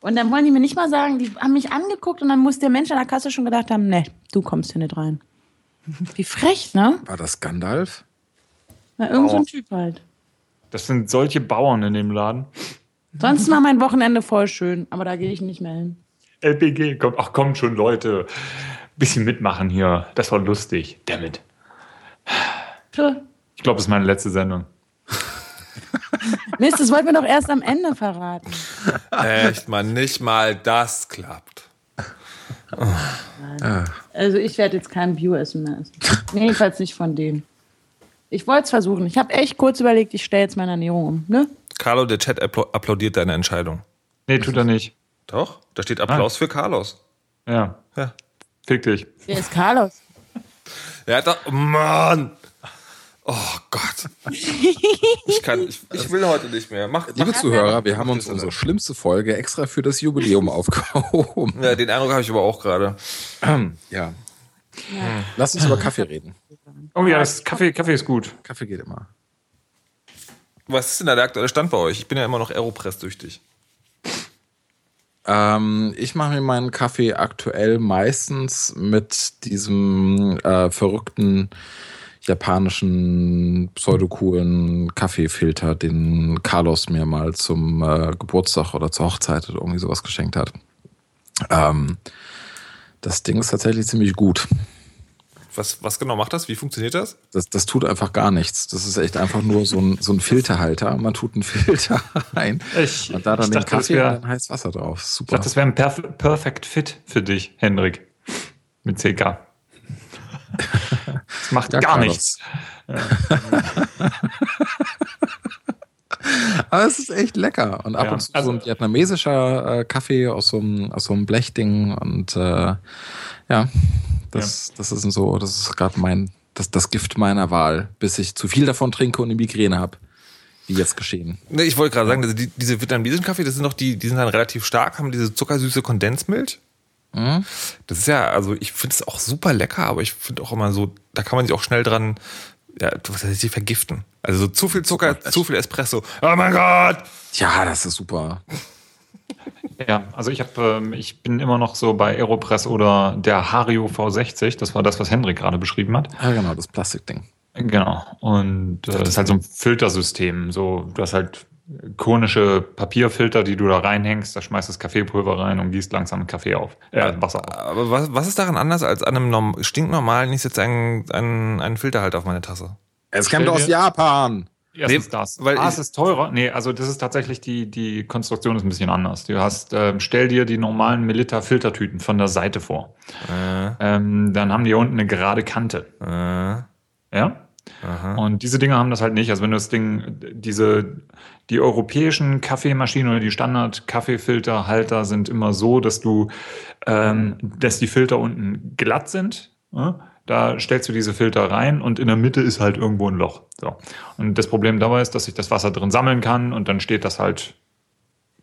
und dann wollen die mir nicht mal sagen, die haben mich angeguckt und dann muss der Mensch an der Kasse schon gedacht haben, nee, du kommst hier nicht rein. Wie frech, ne? War das Gandalf? Na, irgend so ein Bauer. Typ halt. Das sind solche Bauern in dem Laden. Sonst war mein Wochenende voll schön, aber da gehe ich nicht mehr hin. LPG, kommt, ach kommt schon, Leute. Bisschen mitmachen hier. Das war lustig. Damit. Ich glaube, das ist meine letzte Sendung. Mist, das wollten wir doch erst am Ende verraten. echt mal, nicht mal das klappt. Also ich werde jetzt kein Bio-Essen mehr essen. Nee, jedenfalls nicht von denen. Ich wollte es versuchen. Ich habe echt kurz überlegt, ich stelle jetzt meine Ernährung um. Ne? Carlo, der Chat appla- applaudiert deine Entscheidung. Nee, tut er nicht. Doch, da steht Applaus für Carlos. Ja. Ja. Fick dich. Wer ist Carlos? Er hat doch. Mann! Oh Gott. Ich kann, ich, ich will heute nicht mehr. Mach, Liebe mach Zuhörer, wir haben uns unsere schlimmste Folge extra für das Jubiläum aufgehoben. Ja, den Eindruck habe ich aber auch gerade. Ja. Lass uns über Kaffee reden. Oh ja, das Kaffee, Kaffee ist gut. Kaffee geht immer. Was ist denn da der aktuelle Stand bei euch? Ich bin ja immer noch Aeropress-süchtig. Ähm, ich mache mir meinen Kaffee aktuell meistens mit diesem äh, verrückten japanischen pseudocoolen Kaffeefilter, den Carlos mir mal zum äh, Geburtstag oder zur Hochzeit oder irgendwie sowas geschenkt hat. Ähm, das Ding ist tatsächlich ziemlich gut. Was, was genau macht das? Wie funktioniert das? Das, das tut einfach gar nichts. Das ist echt einfach nur so ein, so ein Filterhalter. Man tut einen Filter rein Ich- und da dann ich den dachte, das Kaffee wär- und dann heißt Wasser drauf. Ich Super. dachte, das wäre ein Perf Perfect Fit für dich, Hendrik. Mit CK. Das macht Ja, gar Carlos. nichts. Aber es ist echt lecker. Und ab Ja, und zu also- so ein vietnamesischer äh, Kaffee aus so einem, aus so einem Blechding. Und äh, ja, das, das ist so, das ist gerade mein, das, das Gift meiner Wahl, bis ich zu viel davon trinke und eine Migräne habe. Wie jetzt geschehen. Nee, ich wollte gerade sagen, also die, diese vietnamesischen Kaffee, das sind doch die, die sind dann relativ stark, haben diese zuckersüße Kondensmilch. Mhm. Das ist ja, also ich finde es auch super lecker, aber ich finde auch immer so, da kann man sich auch schnell dran, ja, was heißt, die vergiften. Also so zu viel Zucker, zu viel Espresso. Oh mein Gott! Ja, das ist super. Ja, also ich habe, ähm, ich bin immer noch so bei Aeropress oder der Hario V60. Das war das, was Hendrik gerade beschrieben hat. Ja, genau, das Plastikding. Genau. Und äh, das ist halt so ein Filtersystem. So, du hast halt konische Papierfilter, die du da reinhängst, da schmeißt das Kaffeepulver rein und gießt langsam Kaffee auf. Äh, Wasser auf. Aber was, was ist daran anders als an einem norm stinknormalen, ich setze einen, einen, einen Filterhalter auf meine Tasse? Es kommt aus Japan. Erstens Nee, das. weil ah, es ist teurer. Nee, also das ist tatsächlich die, die Konstruktion ist ein bisschen anders. Du hast, ähm, stell dir die normalen Melitta Filtertüten von der Seite vor. Äh, Ähm, dann haben die hier unten eine gerade Kante. äh, Ja? Und diese Dinge haben das halt nicht. Also wenn du das Ding, diese, die europäischen Kaffeemaschinen oder die Standard-Kaffeefilterhalter sind immer so, dass du, ähm, dass die Filter unten glatt sind. Ja? Da stellst du diese Filter rein und in der Mitte ist halt irgendwo ein Loch. So. Und das Problem dabei ist, dass sich das Wasser drin sammeln kann und dann steht das halt,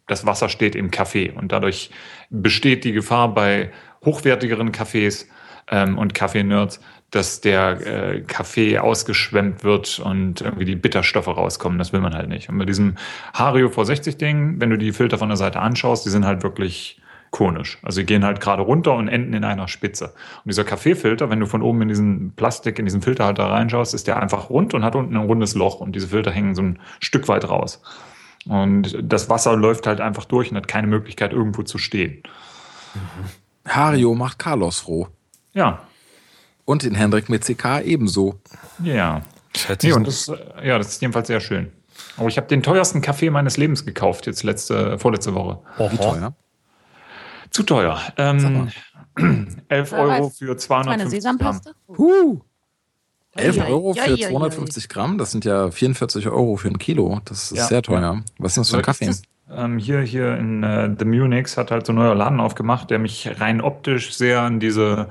das Wasser steht im Kaffee und dadurch besteht die Gefahr bei hochwertigeren Kaffees, ähm, und Kaffee-Nerds, dass der äh, Kaffee ausgeschwemmt wird und irgendwie die Bitterstoffe rauskommen. Das will man halt nicht. Und bei diesem Hario V60-Ding, wenn du die Filter von der Seite anschaust, die sind halt wirklich konisch. Also sie gehen halt gerade runter und enden in einer Spitze. Und dieser Kaffeefilter, wenn du von oben in diesen Plastik, in diesen Filterhalter reinschaust, ist der einfach rund und hat unten ein rundes Loch und diese Filter hängen so ein Stück weit raus. Und das Wasser läuft halt einfach durch und hat keine Möglichkeit, irgendwo zu stehen. Hario macht Carlos froh. Ja, Und den Hendrik mit CK ebenso. ja. Nee, und das, äh, ja, das ist jedenfalls sehr schön. Aber ich habe den teuersten Kaffee meines Lebens gekauft, jetzt letzte, vorletzte Woche. Wie teuer? Zu teuer. Ähm, 11 Wer Euro für Meine 250 Gramm. Sesampaste? Huh. 11 Ui, ui, Euro für ui, ui, ui. 250 Gramm, das sind ja 44 Euro für ein Kilo. Das ist Ja. sehr teuer. Was ist das für ein Kaffee? Ähm, hier, hier in äh, The Munichs hat halt so ein neuer Laden aufgemacht, der mich rein optisch sehr an diese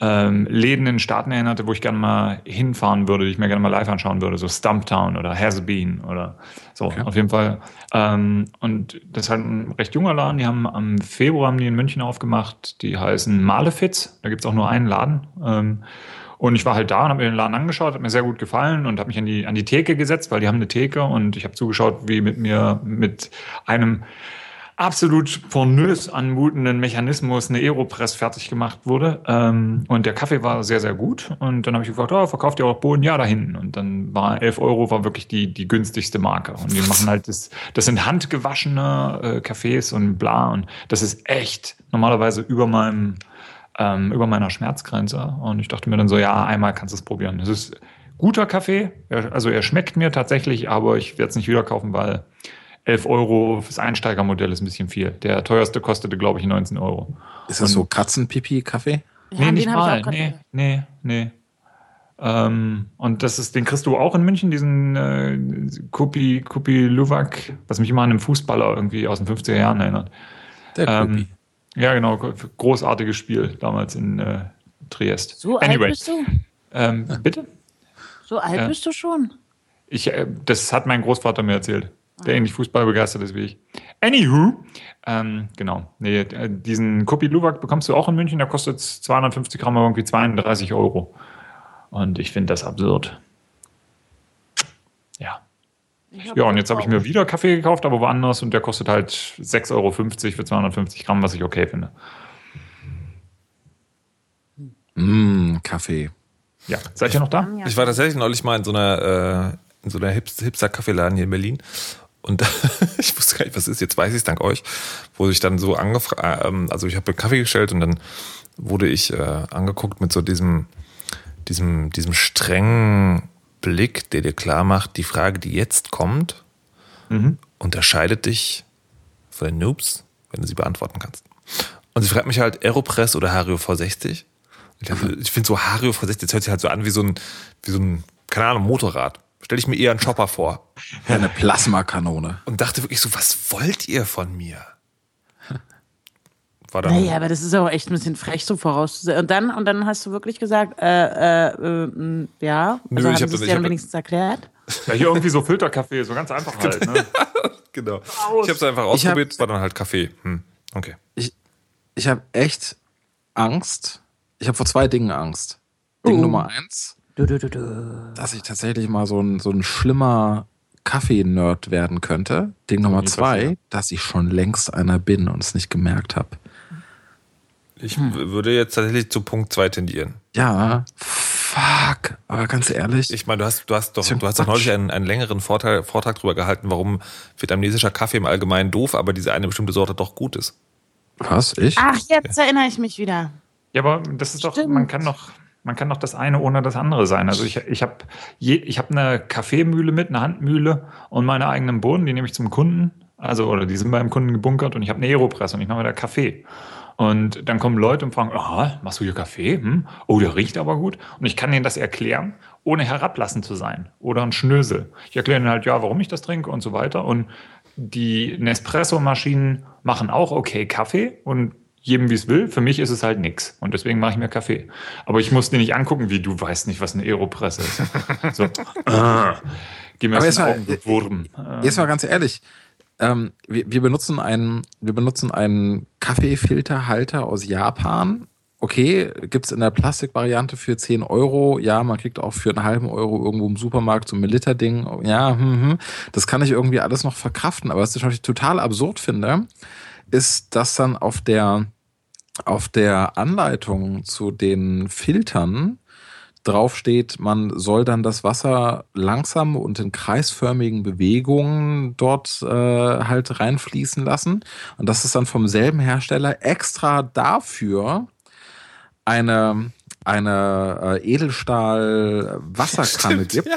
ähm, Läden in Staaten erinnerte, wo ich gerne mal hinfahren würde, die ich mir gerne mal live anschauen würde, so Stumptown oder Has Been oder so, auf jeden Fall. Ähm, und das ist halt ein recht junger Laden, die haben am Februar haben die in München aufgemacht, die heißen Malefitz, da gibt's auch nur einen Laden. Ähm, und ich war halt da und habe mir den Laden angeschaut, hat mir sehr gut gefallen und habe mich an die, an die Theke gesetzt, weil die haben eine Theke und ich habe zugeschaut, wie mit mir mit einem absolut pornös anmutenden Mechanismus eine Aeropress fertig gemacht wurde. Ähm, und der Kaffee war sehr, sehr gut. Und dann habe ich gefragt, oh, verkauft ihr auch Bohnen? Ja, da hinten. Und dann war 11 Euro war wirklich die, die günstigste Marke. Und die machen halt das, das sind handgewaschene äh, Kaffees und bla. Und das ist echt normalerweise über meinem, ähm, über meiner Schmerzgrenze. Und ich dachte mir dann so, ja, einmal kannst du es probieren. Das ist guter Kaffee. Also er schmeckt mir tatsächlich, aber ich werde es nicht wieder kaufen, weil 11 Euro fürs Einsteigermodell ist ein bisschen viel. Der teuerste kostete, glaube ich, 19 Euro. Ist das so Katzenpipi-Kaffee? Ja, nee, nicht mal. Nee, nee, nee. Ähm, und das ist, den kriegst du auch in München, diesen äh, Kupi, Kupi Luwak, was mich immer an einen Fußballer irgendwie aus den 50er Jahren erinnert. Der Ähm, Kupi. ja, genau, großartiges Spiel damals in äh, Triest. So alt anyway, bist du? ähm, bitte? So alt Ja. bist du schon? Ich, äh, das hat mein Großvater mir erzählt, der ähnlich Fußball begeistert ist wie ich. Anywho, ähm, genau. Nee, äh, diesen Kopi Luwak bekommst du auch in München, der kostet 250 Gramm irgendwie 32 Euro. Und ich finde das absurd. Ja. Ja, und jetzt habe ich mir wieder Kaffee gekauft, aber woanders und der kostet halt 6,50 Euro für 250 Gramm, was ich okay finde. Mm, Kaffee. Ja, seid ihr noch da? Ich war tatsächlich neulich mal in so einer, äh, in so einer Hips- Hipster-Kaffeeladen hier in Berlin. Und ich wusste gar nicht, was es ist. Jetzt weiß ich es dank euch, wo ich dann so angefragt, ähm, also ich habe Kaffee gestellt und dann wurde ich äh, angeguckt mit so diesem, diesem, diesem strengen Blick, der dir klar macht, die Frage, die jetzt kommt, unterscheidet dich von den Noobs, wenn du sie beantworten kannst. Und sie fragt mich halt Aeropress oder Hario V60. Ich, dachte, ich finde so Hario V60, das hört sich halt so an wie so ein, wie so ein, keine Ahnung, Motorrad. Stell ich mir eher einen Chopper vor. Ja, eine Plasmakanone. Und dachte wirklich so, was wollt ihr von mir? War dann, Naja, aber das ist auch echt ein bisschen frech, so vorauszusehen. Und dann, und dann hast du wirklich gesagt, äh, äh, äh, ja, Nö, also ich haben hab sie das- es ich dir hab- wenigstens erklärt. Ja, hier irgendwie so Filterkaffee, so ganz einfach halt. Ne? genau. Ich habe es einfach Ich hab- ausprobiert, war dann halt Kaffee. Hm. Okay. Ich, ich habe echt Angst. Ich habe vor zwei Dingen Angst. Ding Nummer eins, Du, du, du, du. dass ich tatsächlich mal so ein, so ein schlimmer Kaffee-Nerd werden könnte. Ding Nummer zwei, dass ich schon längst einer bin und es nicht gemerkt habe. Ich w- würde jetzt tatsächlich zu Punkt 2 tendieren. Ja, fuck. Aber ganz ehrlich, Ich meine, du hast, du hast doch, ja du hast doch neulich einen, einen längeren Vorteil, Vortrag darüber gehalten, warum vietnamesischer Kaffee im Allgemeinen doof, aber diese eine bestimmte Sorte doch gut ist. was? Ich? Ach, jetzt erinnere ich mich wieder. Ja, aber das ist doch, Stimmt. man kann doch, man kann doch das eine ohne das andere sein. Also ich, ich habe hab eine Kaffeemühle mit, eine Handmühle und meine eigenen Bohnen, die nehme ich zum Kunden. Also, oder die sind beim Kunden gebunkert und ich habe eine Aeropress und ich mache mir da Kaffee. Und dann kommen Leute und fragen, aha, machst du hier Kaffee? Hm? Oh, der riecht aber gut. Und ich kann denen das erklären, ohne herablassend zu sein. Oder ein Schnösel. Ich erkläre ihnen halt, ja, warum ich das trinke und so weiter. Und die Nespresso-Maschinen machen auch okay Kaffee und jedem wie es will. Für mich ist es halt nix. Und deswegen mache ich mir Kaffee. Aber ich muss dir nicht angucken, wie du weißt nicht, was eine Aeropress ist. so, äh, geh mir Aber Wurm. Äh, Jetzt mal ganz ehrlich. Ähm, wir, wir benutzen einen, wir benutzen einen Kaffeefilterhalter aus Japan okay, gibt's in der Plastikvariante für 10 Euro. Ja, man kriegt auch für einen halben Euro irgendwo im Supermarkt so ein Liter-Ding. Ja, hm, hm. das kann ich irgendwie alles noch verkraften. Aber was ich total absurd finde, ist, dass dann auf der, auf der Anleitung zu den Filtern draufsteht, man soll dann das Wasser langsam und in kreisförmigen Bewegungen dort äh, halt reinfließen lassen. Und das ist dann vom selben Hersteller extra dafür eine eine äh, Edelstahl-Wasserkanne gibt, ja.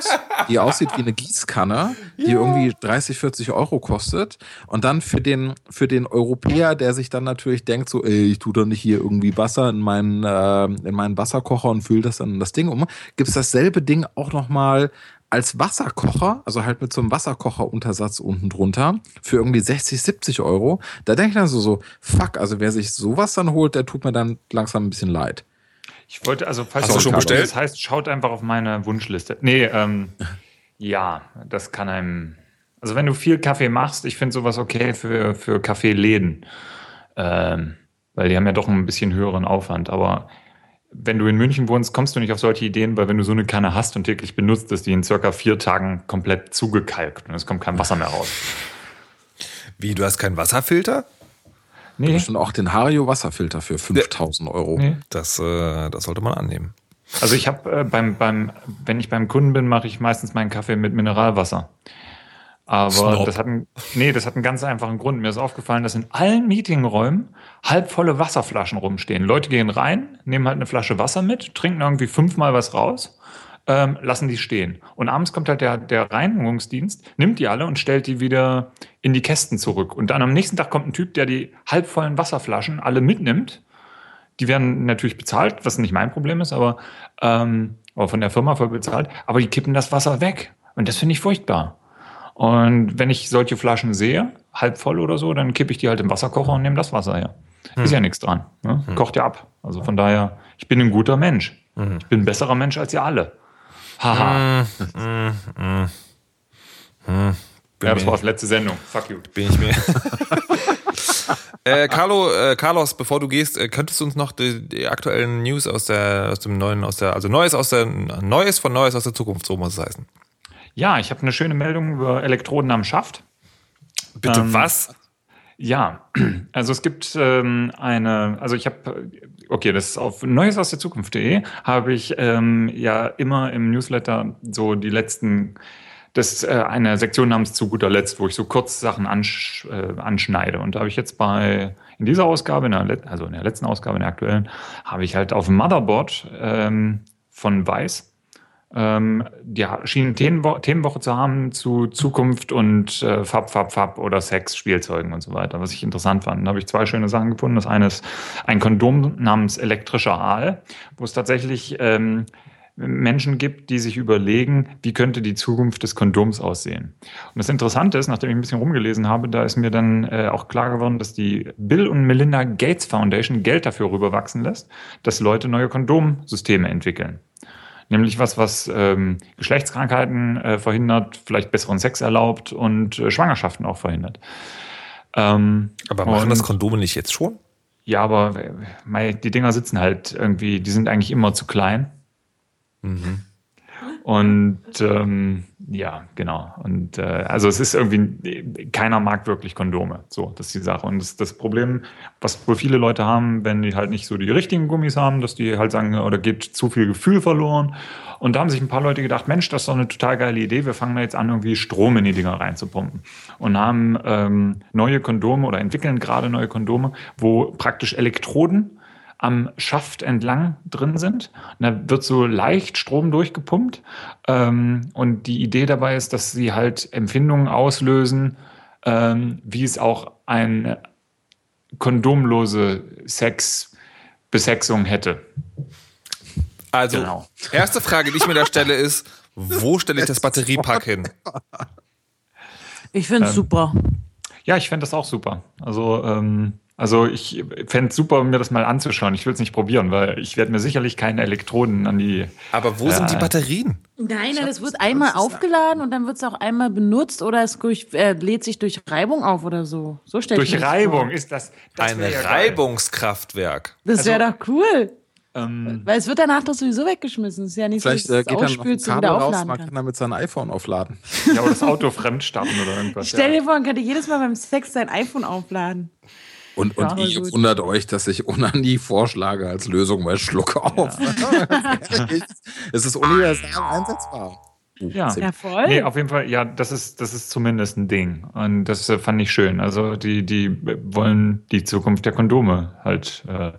die aussieht wie eine Gießkanne, die ja. irgendwie 30, 40 Euro kostet. Und dann für den, für den Europäer, der sich dann natürlich denkt, so, ey, ich tue doch nicht hier irgendwie Wasser in meinen, äh, in meinen Wasserkocher und fülle das dann in das Ding um, gibt es dasselbe Ding auch nochmal als Wasserkocher, also halt mit so einem Wasserkocher-Untersatz unten drunter, für irgendwie 60, 70 Euro. Da denke ich dann so, so, fuck, also wer sich sowas dann holt, der tut mir dann langsam ein bisschen leid. Ich wollte, also falls Hast du schon bestellt? Das heißt, schaut einfach auf meine Wunschliste. Nee, ähm, ja, das kann einem. Also wenn du viel Kaffee machst, ich finde sowas okay für, für Kaffeeläden. Ähm, weil die haben ja doch ein bisschen höheren Aufwand. Aber wenn du in München wohnst, kommst du nicht auf solche Ideen, weil wenn du so eine Kanne hast und täglich benutzt, ist die in circa vier Tagen komplett zugekalkt und es kommt kein Wasser mehr raus. Wie, du hast keinen Wasserfilter? Nee. Schon auch den Hario Wasserfilter für 5000 Euro. Nee. Das, äh, das sollte man annehmen. Also ich habe äh, beim, beim, wenn ich beim Kunden bin, mache ich meistens meinen Kaffee mit Mineralwasser. Aber Snob. das hat, einen, nee, das hat einen ganz einfachen Grund. Mir ist aufgefallen, dass in allen Meetingräumen halbvolle Wasserflaschen rumstehen. Leute gehen rein, nehmen halt eine Flasche Wasser mit, trinken irgendwie fünfmal was raus ähm, lassen die stehen. Und abends kommt halt der, der Reinigungsdienst, nimmt die alle und stellt die wieder in die Kästen zurück. Und dann am nächsten Tag kommt ein Typ, der die halbvollen Wasserflaschen alle mitnimmt. Die werden natürlich bezahlt, was nicht mein Problem ist, aber, ähm, aber von der Firma voll bezahlt. Aber die kippen das Wasser weg. Und das finde ich furchtbar. Und wenn ich solche Flaschen sehe, halb voll oder so, dann kippe ich die halt im Wasserkocher und nehme das Wasser her. Hm. Ist ja nichts dran. Ne? Hm. Kocht ja ab. Also von daher, ich bin ein guter Mensch. Hm. Ich bin ein besserer Mensch als ihr alle. Haha. Mm, mm, mm, ja, das war das letzte Sendung. Fuck you. Bin ich mir. äh, Carlo, äh, Carlos, bevor du gehst, äh, könntest du uns noch die, die, aktuellen News aus der, aus dem neuen, aus der, also Neues aus der, Neues von Neues aus der Zukunft, so muss es heißen. Ja, ich habe eine schöne Meldung über Elektroden am Schaft. Bitte ähm, was? Ja, also es gibt ähm, eine, also ich habe, okay, das ist auf Neues aus der Zukunft.de, habe ich ähm, ja immer im Newsletter so die letzten, das äh, eine Sektion namens zu guter Letzt, wo ich so kurz Sachen ansch, äh, anschneide. Und da habe ich jetzt bei, in dieser Ausgabe, in der, also in der letzten Ausgabe, in der aktuellen, habe ich halt auf Motherboard ähm, von Weiß ähm, ja, schienen Themenwo Themenwoche zu haben zu Zukunft und äh, Fab, Fab, Fab oder Sex, Spielzeugen und so weiter, was ich interessant fand. Da habe ich zwei schöne Sachen gefunden. Das eine ist ein Kondom namens elektrischer Aal, wo es tatsächlich ähm, Menschen gibt, die sich überlegen, wie könnte die Zukunft des Kondoms aussehen. Und das Interessante ist, nachdem ich ein bisschen rumgelesen habe, da ist mir dann äh, auch klar geworden, dass die Bill und Melinda Gates Foundation Geld dafür rüberwachsen lässt, dass Leute neue Kondomsysteme entwickeln. Nämlich was, was ähm, Geschlechtskrankheiten äh, verhindert, vielleicht besseren Sex erlaubt und äh, Schwangerschaften auch verhindert. Ähm, aber machen das Kondome nicht jetzt schon? Ja, aber äh, die Dinger sitzen halt irgendwie, die sind eigentlich immer zu klein. Mhm. Und ähm, ja, genau. Und äh, also es ist irgendwie, keiner mag wirklich Kondome. So, das ist die Sache. Und das, das Problem, was wohl viele Leute haben, wenn die halt nicht so die richtigen Gummis haben, dass die halt sagen, oder geht zu viel Gefühl verloren. Und da haben sich ein paar Leute gedacht, Mensch, das ist doch eine total geile Idee. Wir fangen da jetzt an, irgendwie Strom in die Dinger reinzupumpen. Und haben ähm, neue Kondome oder entwickeln gerade neue Kondome, wo praktisch Elektroden am Schaft entlang drin sind. Und da wird so leicht Strom durchgepumpt. Ähm, und die Idee dabei ist, dass sie halt Empfindungen auslösen, ähm, wie es auch eine kondomlose Sex, Besexung hätte. Also, genau. erste Frage, die ich mir da stelle, ist, wo stelle ich das Batteriepack hin? Ich finde es ähm, super. Ja, ich fände das auch super. Also, ähm, Also ich fände es super, mir das mal anzuschauen. Ich will es nicht probieren, weil ich werde mir sicherlich keine Elektroden an die. Aber wo sind die Batterien? Nein, nein, es wird einmal aufgeladen und dann wird es auch einmal benutzt oder es durch, äh, lädt sich durch Reibung auf oder so. So stelle ich Durch mir das Reibung vor. ist das. das Ein ja. Reibungskraftwerk. Das wäre Also- doch cool. Ähm, Weil es wird danach doch sowieso weggeschmissen. Es ist ja nicht Vielleicht so, äh, dass geht es dann noch ein Kabel raus, aufladen man kann. kann damit sein iPhone aufladen. ja, oder das Auto fremd starten oder irgendwas. Stell ja. dir vor, man könnte jedes Mal beim Sex sein iPhone aufladen. Und, und Ja, ihr gut. wundert euch, dass ich Onanie vorschlage als Lösung bei Schluck auf. es ist universal einsetzbar. Uh, Ja. Ja, voll. Nee, auf jeden Fall, ja, das ist, das ist zumindest ein Ding. Und das äh, fand ich schön. Also die, die wollen die Zukunft der Kondome halt äh,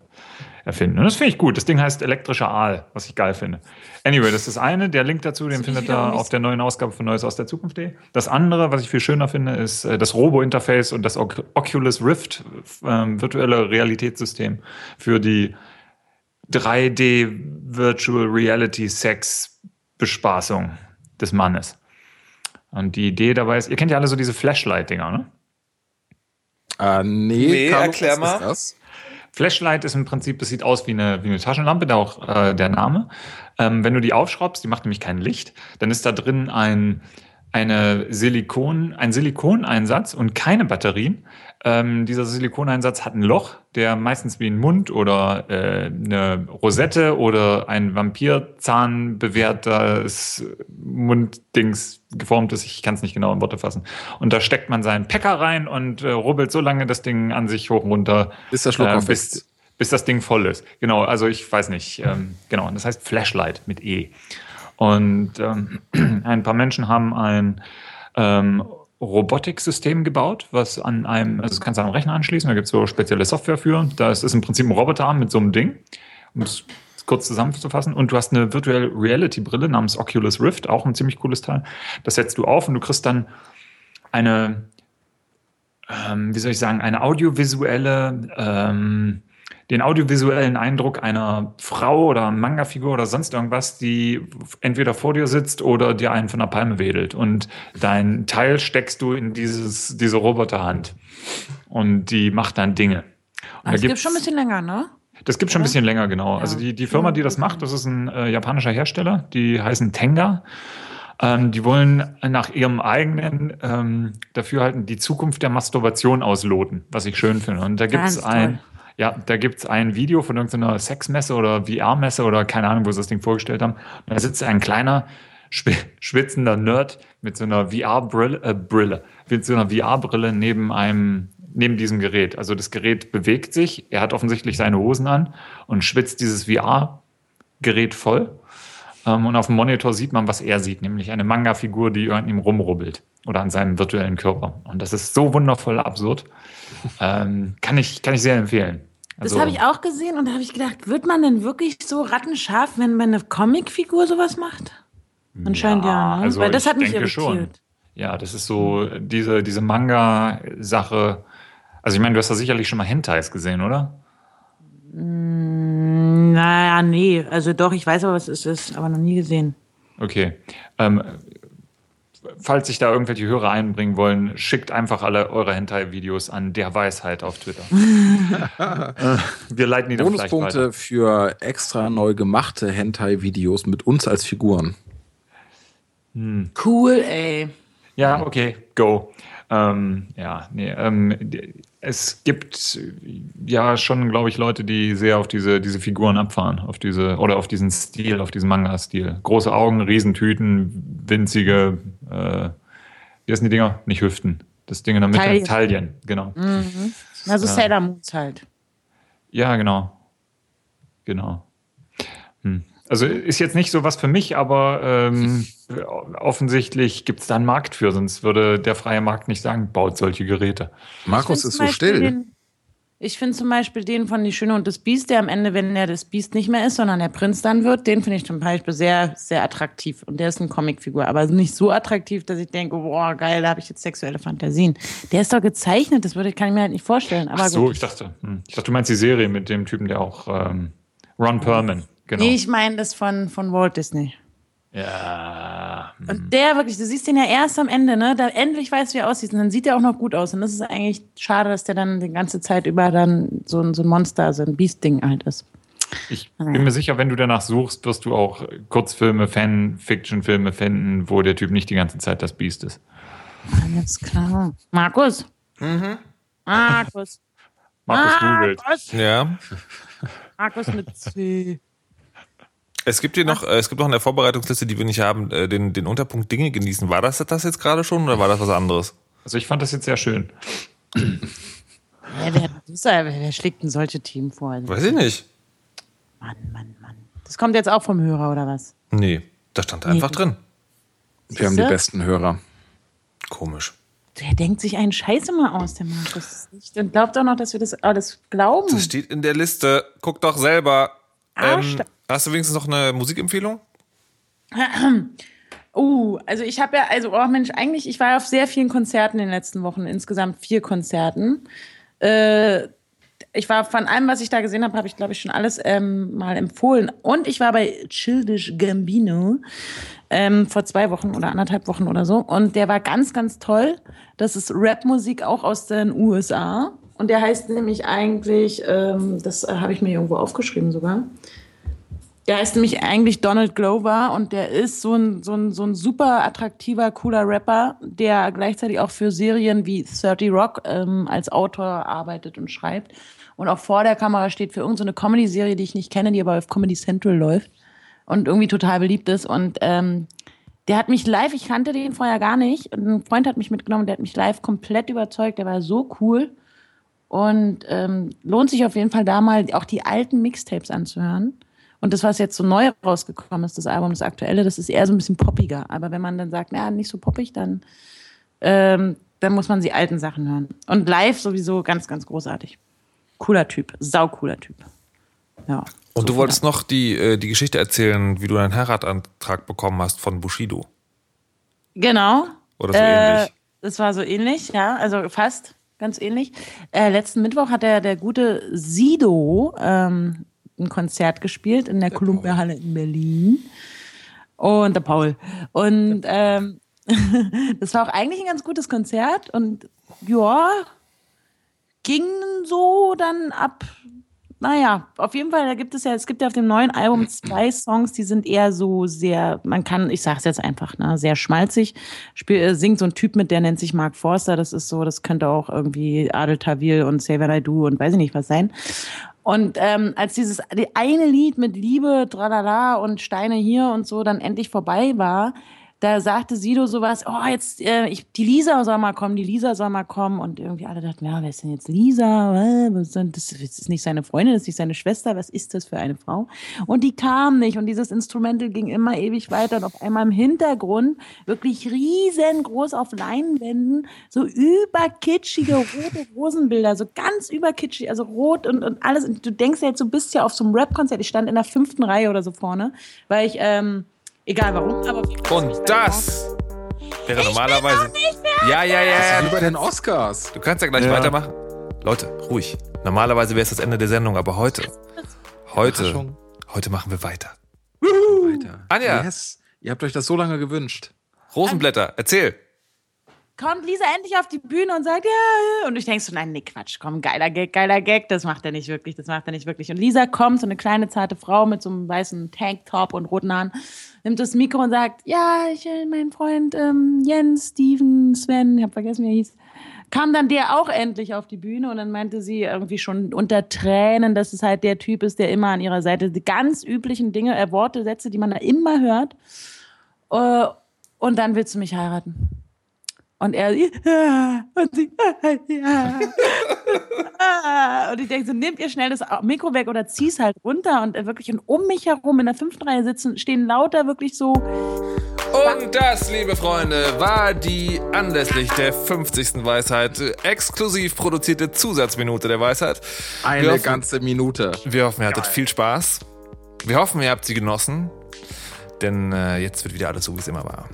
erfinden. Und das finde ich gut. Das Ding heißt elektrischer Aal, was ich geil finde. Anyway, das ist das eine. Der Link dazu, den Das findet ihr auf der neuen Ausgabe von Neues aus der Zukunft.de. Das andere, was ich viel schöner finde, ist äh, das Robo-Interface und das Oc- Oculus Rift ähm, virtuelle Realitätssystem für die 3D Virtual Reality Sex Bespaßung des Mannes. Und die Idee dabei ist, ihr kennt ja alle so diese Flashlight-Dinger, ne? Äh, nee, Nee, Carlo, erklär was mal. Ist das? Flashlight ist im Prinzip, das sieht aus wie eine, wie eine Taschenlampe, da auch äh, der Name. Ähm, wenn du die aufschraubst, die macht nämlich kein Licht, dann ist da drin ein, eine Silikon, ein Silikoneinsatz und keine Batterien. Ähm, dieser Silikoneinsatz hat ein Loch, der meistens wie ein Mund oder äh, eine Rosette oder ein Vampirzahn bewehrtes Munddings geformt ist. Ich kann es nicht genau in Worte fassen. Und da steckt man seinen Päcker rein und äh, rubbelt so lange das Ding an sich hoch und runter, Bis der Schluck äh, bis, bis das Ding voll ist. Genau, also ich weiß nicht. Ähm, genau, und das heißt Flashlight mit E. Und ähm, ein paar Menschen haben ein ähm, Robotiksystem gebaut, was an einem, also das kannst du an einen Rechner anschließen, da gibt es so spezielle Software für. Da ist es im Prinzip ein Roboterarm mit so einem Ding, um es kurz zusammenzufassen. Und du hast eine Virtual Reality Brille namens Oculus Rift, auch ein ziemlich cooles Teil. Das setzt du auf und du kriegst dann eine, ähm, wie soll ich sagen, eine audiovisuelle, ähm, den audiovisuellen Eindruck einer Frau oder Manga-Figur oder sonst irgendwas, die entweder vor dir sitzt oder dir einen von der Palme wedelt. Und dein Teil steckst du in dieses, diese Roboterhand. Und die macht dann Dinge. Und da Das gibt gibt's- schon ein bisschen länger, ne? das gibt schon ein bisschen länger, genau. Ja. Also die, die Firma, die das macht, das ist ein äh, japanischer Hersteller, die heißen Tenga. Ähm, die wollen nach ihrem eigenen ähm, Dafürhalten die Zukunft der Masturbation ausloten, was ich schön finde. Und da gibt es ein, toll. Ja, da gibt's ein Video von irgendeiner Sexmesse oder VR-Messe oder keine Ahnung, wo sie das Ding vorgestellt haben. Da sitzt ein kleiner, schwi- schwitzender Nerd mit so einer VR-Brille, äh, Brille, mit so einer VR-Brille neben einem, neben diesem Gerät. Also das Gerät bewegt sich, er hat offensichtlich seine Hosen an und schwitzt dieses VR-Gerät voll. Ähm, und auf dem Monitor sieht man, was er sieht, nämlich eine Manga-Figur, die an ihm rumrubbelt oder an seinem virtuellen Körper. Und das ist so wundervoll absurd. Ähm, kann, ich, kann ich sehr empfehlen. Das Also- habe ich auch gesehen und da habe ich gedacht, wird man denn wirklich so rattenscharf, wenn man eine Comicfigur sowas macht? Anscheinend ja, ne? also Weil das hat mich irritiert. schon. Ja, das ist so diese, diese Manga-Sache. Also ich meine, du hast da sicherlich schon mal Hentais gesehen, oder? Naja, nee, also doch, ich weiß aber, was es ist, aber noch nie gesehen. Okay. Ähm, falls sich da irgendwelche Hörer einbringen wollen, schickt einfach alle eure Hentai-Videos an der Weisheit auf Twitter. Äh, Wir leiten die dann vielleicht Bonuspunkte weiter. für extra neu gemachte Hentai-Videos mit uns als Figuren. Cool, ey. Ja, okay, go. Ähm, ja, nee, ähm, es gibt äh, ja schon, glaube ich, Leute, die sehr auf diese, diese Figuren abfahren, auf diese, oder auf diesen Stil, auf diesen Manga-Stil. Große Augen, Riesentüten, winzige, äh, wie heißen die Dinger? Nicht Hüften. Das Ding in der Mitte. Taillen. Taillen, genau. Also Sailor Moons halt. Ja, genau. Genau. Hm. Also ist jetzt nicht so was für mich, aber ähm, offensichtlich gibt es da einen Markt für, sonst würde der freie Markt nicht sagen, baut solche Geräte. Markus ist so still. Den, ich finde zum Beispiel den von Die Schöne und das Biest, der am Ende, wenn er das Biest nicht mehr ist, sondern der Prinz dann wird, den finde ich zum Beispiel sehr, sehr attraktiv. Und der ist eine Comicfigur, aber nicht so attraktiv, dass ich denke, boah, geil, da habe ich jetzt sexuelle Fantasien. Der ist doch gezeichnet, das würde, kann ich mir halt nicht vorstellen. Aber Ach so, gut. ich dachte, hm. ich dachte, du meinst die Serie mit dem Typen, der auch ähm, Ron Perlman, genau. Nee, ich meine das von, von Walt Disney. ja, Und der wirklich, du siehst den ja erst am Ende, ne? Da endlich weißt du, wie er aussieht. Und dann sieht er auch noch gut aus. Und das ist eigentlich schade, dass der dann die ganze Zeit über dann so ein, so ein Monster, so ein Beast-Ding halt ist. Ich bin mir sicher, wenn du danach suchst, wirst du auch Kurzfilme, Fan-Fiction-Filme finden, wo der Typ nicht die ganze Zeit das Biest ist. Alles klar. Markus. Markus. Markus googelt. Markus. Ja. Markus mit C. Es gibt hier noch, äh, es gibt noch in der Vorbereitungsliste, die wir nicht haben, äh, den, den Unterpunkt Dinge genießen. War das das jetzt gerade schon oder war das was anderes? Also ich fand das jetzt sehr schön. Ja, wer, ja- wer schlägt denn solche Team vor? Weiß ich nicht. Mann, Mann, Mann. Das kommt jetzt auch vom Hörer, oder was? Nee, da stand einfach Nee. drin. Wir haben die Siehste? besten Hörer. Komisch. Der denkt sich einen Scheiß immer aus, der Markus. Und glaubt auch noch, dass wir das alles glauben. Das steht in der Liste. Guck doch selber. Ähm, hast du wenigstens noch eine Musikempfehlung? Uh, also ich habe ja, also, oh Mensch, eigentlich, ich war auf sehr vielen Konzerten in den letzten Wochen, insgesamt vier Konzerten. Äh, ich war von allem, was ich da gesehen habe, habe ich, glaube ich, schon alles ähm, mal empfohlen. Und ich war bei Childish Gambino ähm, vor zwei Wochen oder anderthalb Wochen oder so. Und der war ganz, ganz toll. Das ist Rapmusik auch aus den USA. Und der heißt nämlich eigentlich, ähm, das äh, habe ich mir irgendwo aufgeschrieben sogar. Der heißt nämlich eigentlich Donald Glover und der ist so ein, so ein, so ein super attraktiver, cooler Rapper, der gleichzeitig auch für Serien wie 30 Rock ähm, als Autor arbeitet und schreibt. Und auch vor der Kamera steht für irgendeine so Comedy-Serie, die ich nicht kenne, die aber auf Comedy Central läuft und irgendwie total beliebt ist. Und ähm, der hat mich live, ich kannte den vorher gar nicht. Und ein Freund hat mich mitgenommen, der hat mich live komplett überzeugt. Der war so cool. Und ähm, lohnt sich auf jeden Fall da mal auch die alten Mixtapes anzuhören. Und das, was jetzt so neu rausgekommen ist, das Album, das aktuelle, das ist eher so ein bisschen poppiger. Aber wenn man dann sagt, na, nicht so poppig, dann, ähm, dann muss man die alten Sachen hören. Und live sowieso ganz, ganz großartig. Cooler Typ, saucooler Typ. Ja. Und so du wolltest noch die, äh, die Geschichte erzählen, wie du einen Heiratantrag bekommen hast von Bushido. Genau. Oder so Äh, ähnlich. Es war so ähnlich, ja, also fast ganz ähnlich. Äh, letzten Mittwoch hat der, der gute Sido ähm, ein Konzert gespielt in der Columbia-Halle in Berlin. Und der Paul. Und ähm, das war auch eigentlich ein ganz gutes Konzert. Und ja, ging so dann ab. Naja, auf jeden Fall, da gibt es ja, es gibt ja auf dem neuen Album zwei Songs, die sind eher so sehr, man kann, ich sag's jetzt einfach, ne, sehr schmalzig. Spiel, äh, singt so ein Typ mit, der nennt sich Mark Forster, das ist so, das könnte auch irgendwie Adel Tawil und What I Do und weiß ich nicht was sein. Und ähm, als dieses die eine Lied mit Liebe, tralala und Steine hier und so dann endlich vorbei war, da sagte Sido sowas, oh, jetzt, äh, ich, die Lisa soll mal kommen, die Lisa soll mal kommen. Und irgendwie alle dachten, ja, wer ist denn jetzt Lisa? Was denn Das das ist nicht seine Freundin, das ist nicht seine Schwester, was ist das für eine Frau? Und die kam nicht und dieses Instrumental ging immer ewig weiter und auf einmal im Hintergrund wirklich riesengroß auf Leinwänden so überkitschige rote Rosenbilder, so ganz überkitschig, also rot und, und alles. Und du denkst ja jetzt, du bist ja auf so einem Rap-Konzert. Ich stand in der fünften Reihe oder so vorne, weil ich, ähm, egal warum, aber Und da das wäre normalerweise. Ja, ja, ja, Wie ja. bei den Oscars. Du kannst ja gleich Ja. weitermachen. Leute, ruhig. Normalerweise wäre es das Ende der Sendung, aber heute, heute, heute machen wir weiter. Weiter. Anja. Yes. Ihr habt euch das so lange gewünscht. Rosenblätter, erzähl. Kommt Lisa endlich auf die Bühne und sagt, ja, und ich denk so, nein, nee, Quatsch, komm, geiler Gag, geiler Gag, das macht er nicht wirklich, das macht er nicht wirklich. Und Lisa kommt, so eine kleine, zarte Frau mit so einem weißen Tanktop und roten Haaren, nimmt das Mikro und sagt, ja, ich, äh, mein Freund ähm, Jens, Steven, Sven, ich hab vergessen, wie er hieß, kam dann der auch endlich auf die Bühne und dann meinte sie irgendwie schon unter Tränen, dass es halt der Typ ist, der immer an ihrer Seite die ganz üblichen Dinge, äh, Worte, Sätze, die man da immer hört. Äh, und dann willst du mich heiraten. Und er, ja, und sie, ja. Und ich denke so, nehmt ihr schnell das Mikro weg oder zieh's halt runter und äh, wirklich und um mich herum in der fünften Reihe sitzen, stehen lauter wirklich so, Und das, liebe Freunde, war die anlässlich der 50. Weisheit exklusiv produzierte Zusatzminute der Weisheit. Eine hoffen- ganze Minute. Wir hoffen, ihr hattet viel Spaß. Wir hoffen, ihr habt sie genossen. Denn äh, jetzt wird wieder alles so, wie es immer war.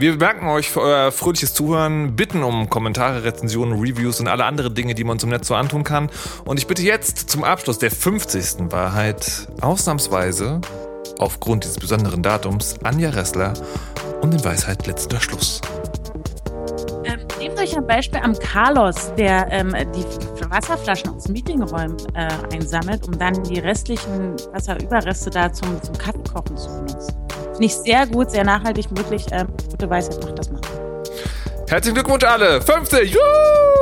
Wir bedanken euch für euer fröhliches Zuhören, bitten um Kommentare, Rezensionen, Reviews und alle andere Dinge, die man im Netz so antun kann. Und ich bitte jetzt zum Abschluss der 50. Wahrheit ausnahmsweise aufgrund dieses besonderen Datums Anja Ressler Und in Weisheit letzter Schluss. Ähm, nehmt euch ein Beispiel am Carlos, der ähm, die Wasserflaschen aus Meetingräumen äh, einsammelt, um dann die restlichen Wasserüberreste da zum, zum Kaffeekochen zu benutzen. Finde ich sehr gut, sehr nachhaltig, wirklich ähm, gute Weisheit, macht das mal. Herzlichen Glückwunsch alle! 50! Juhu!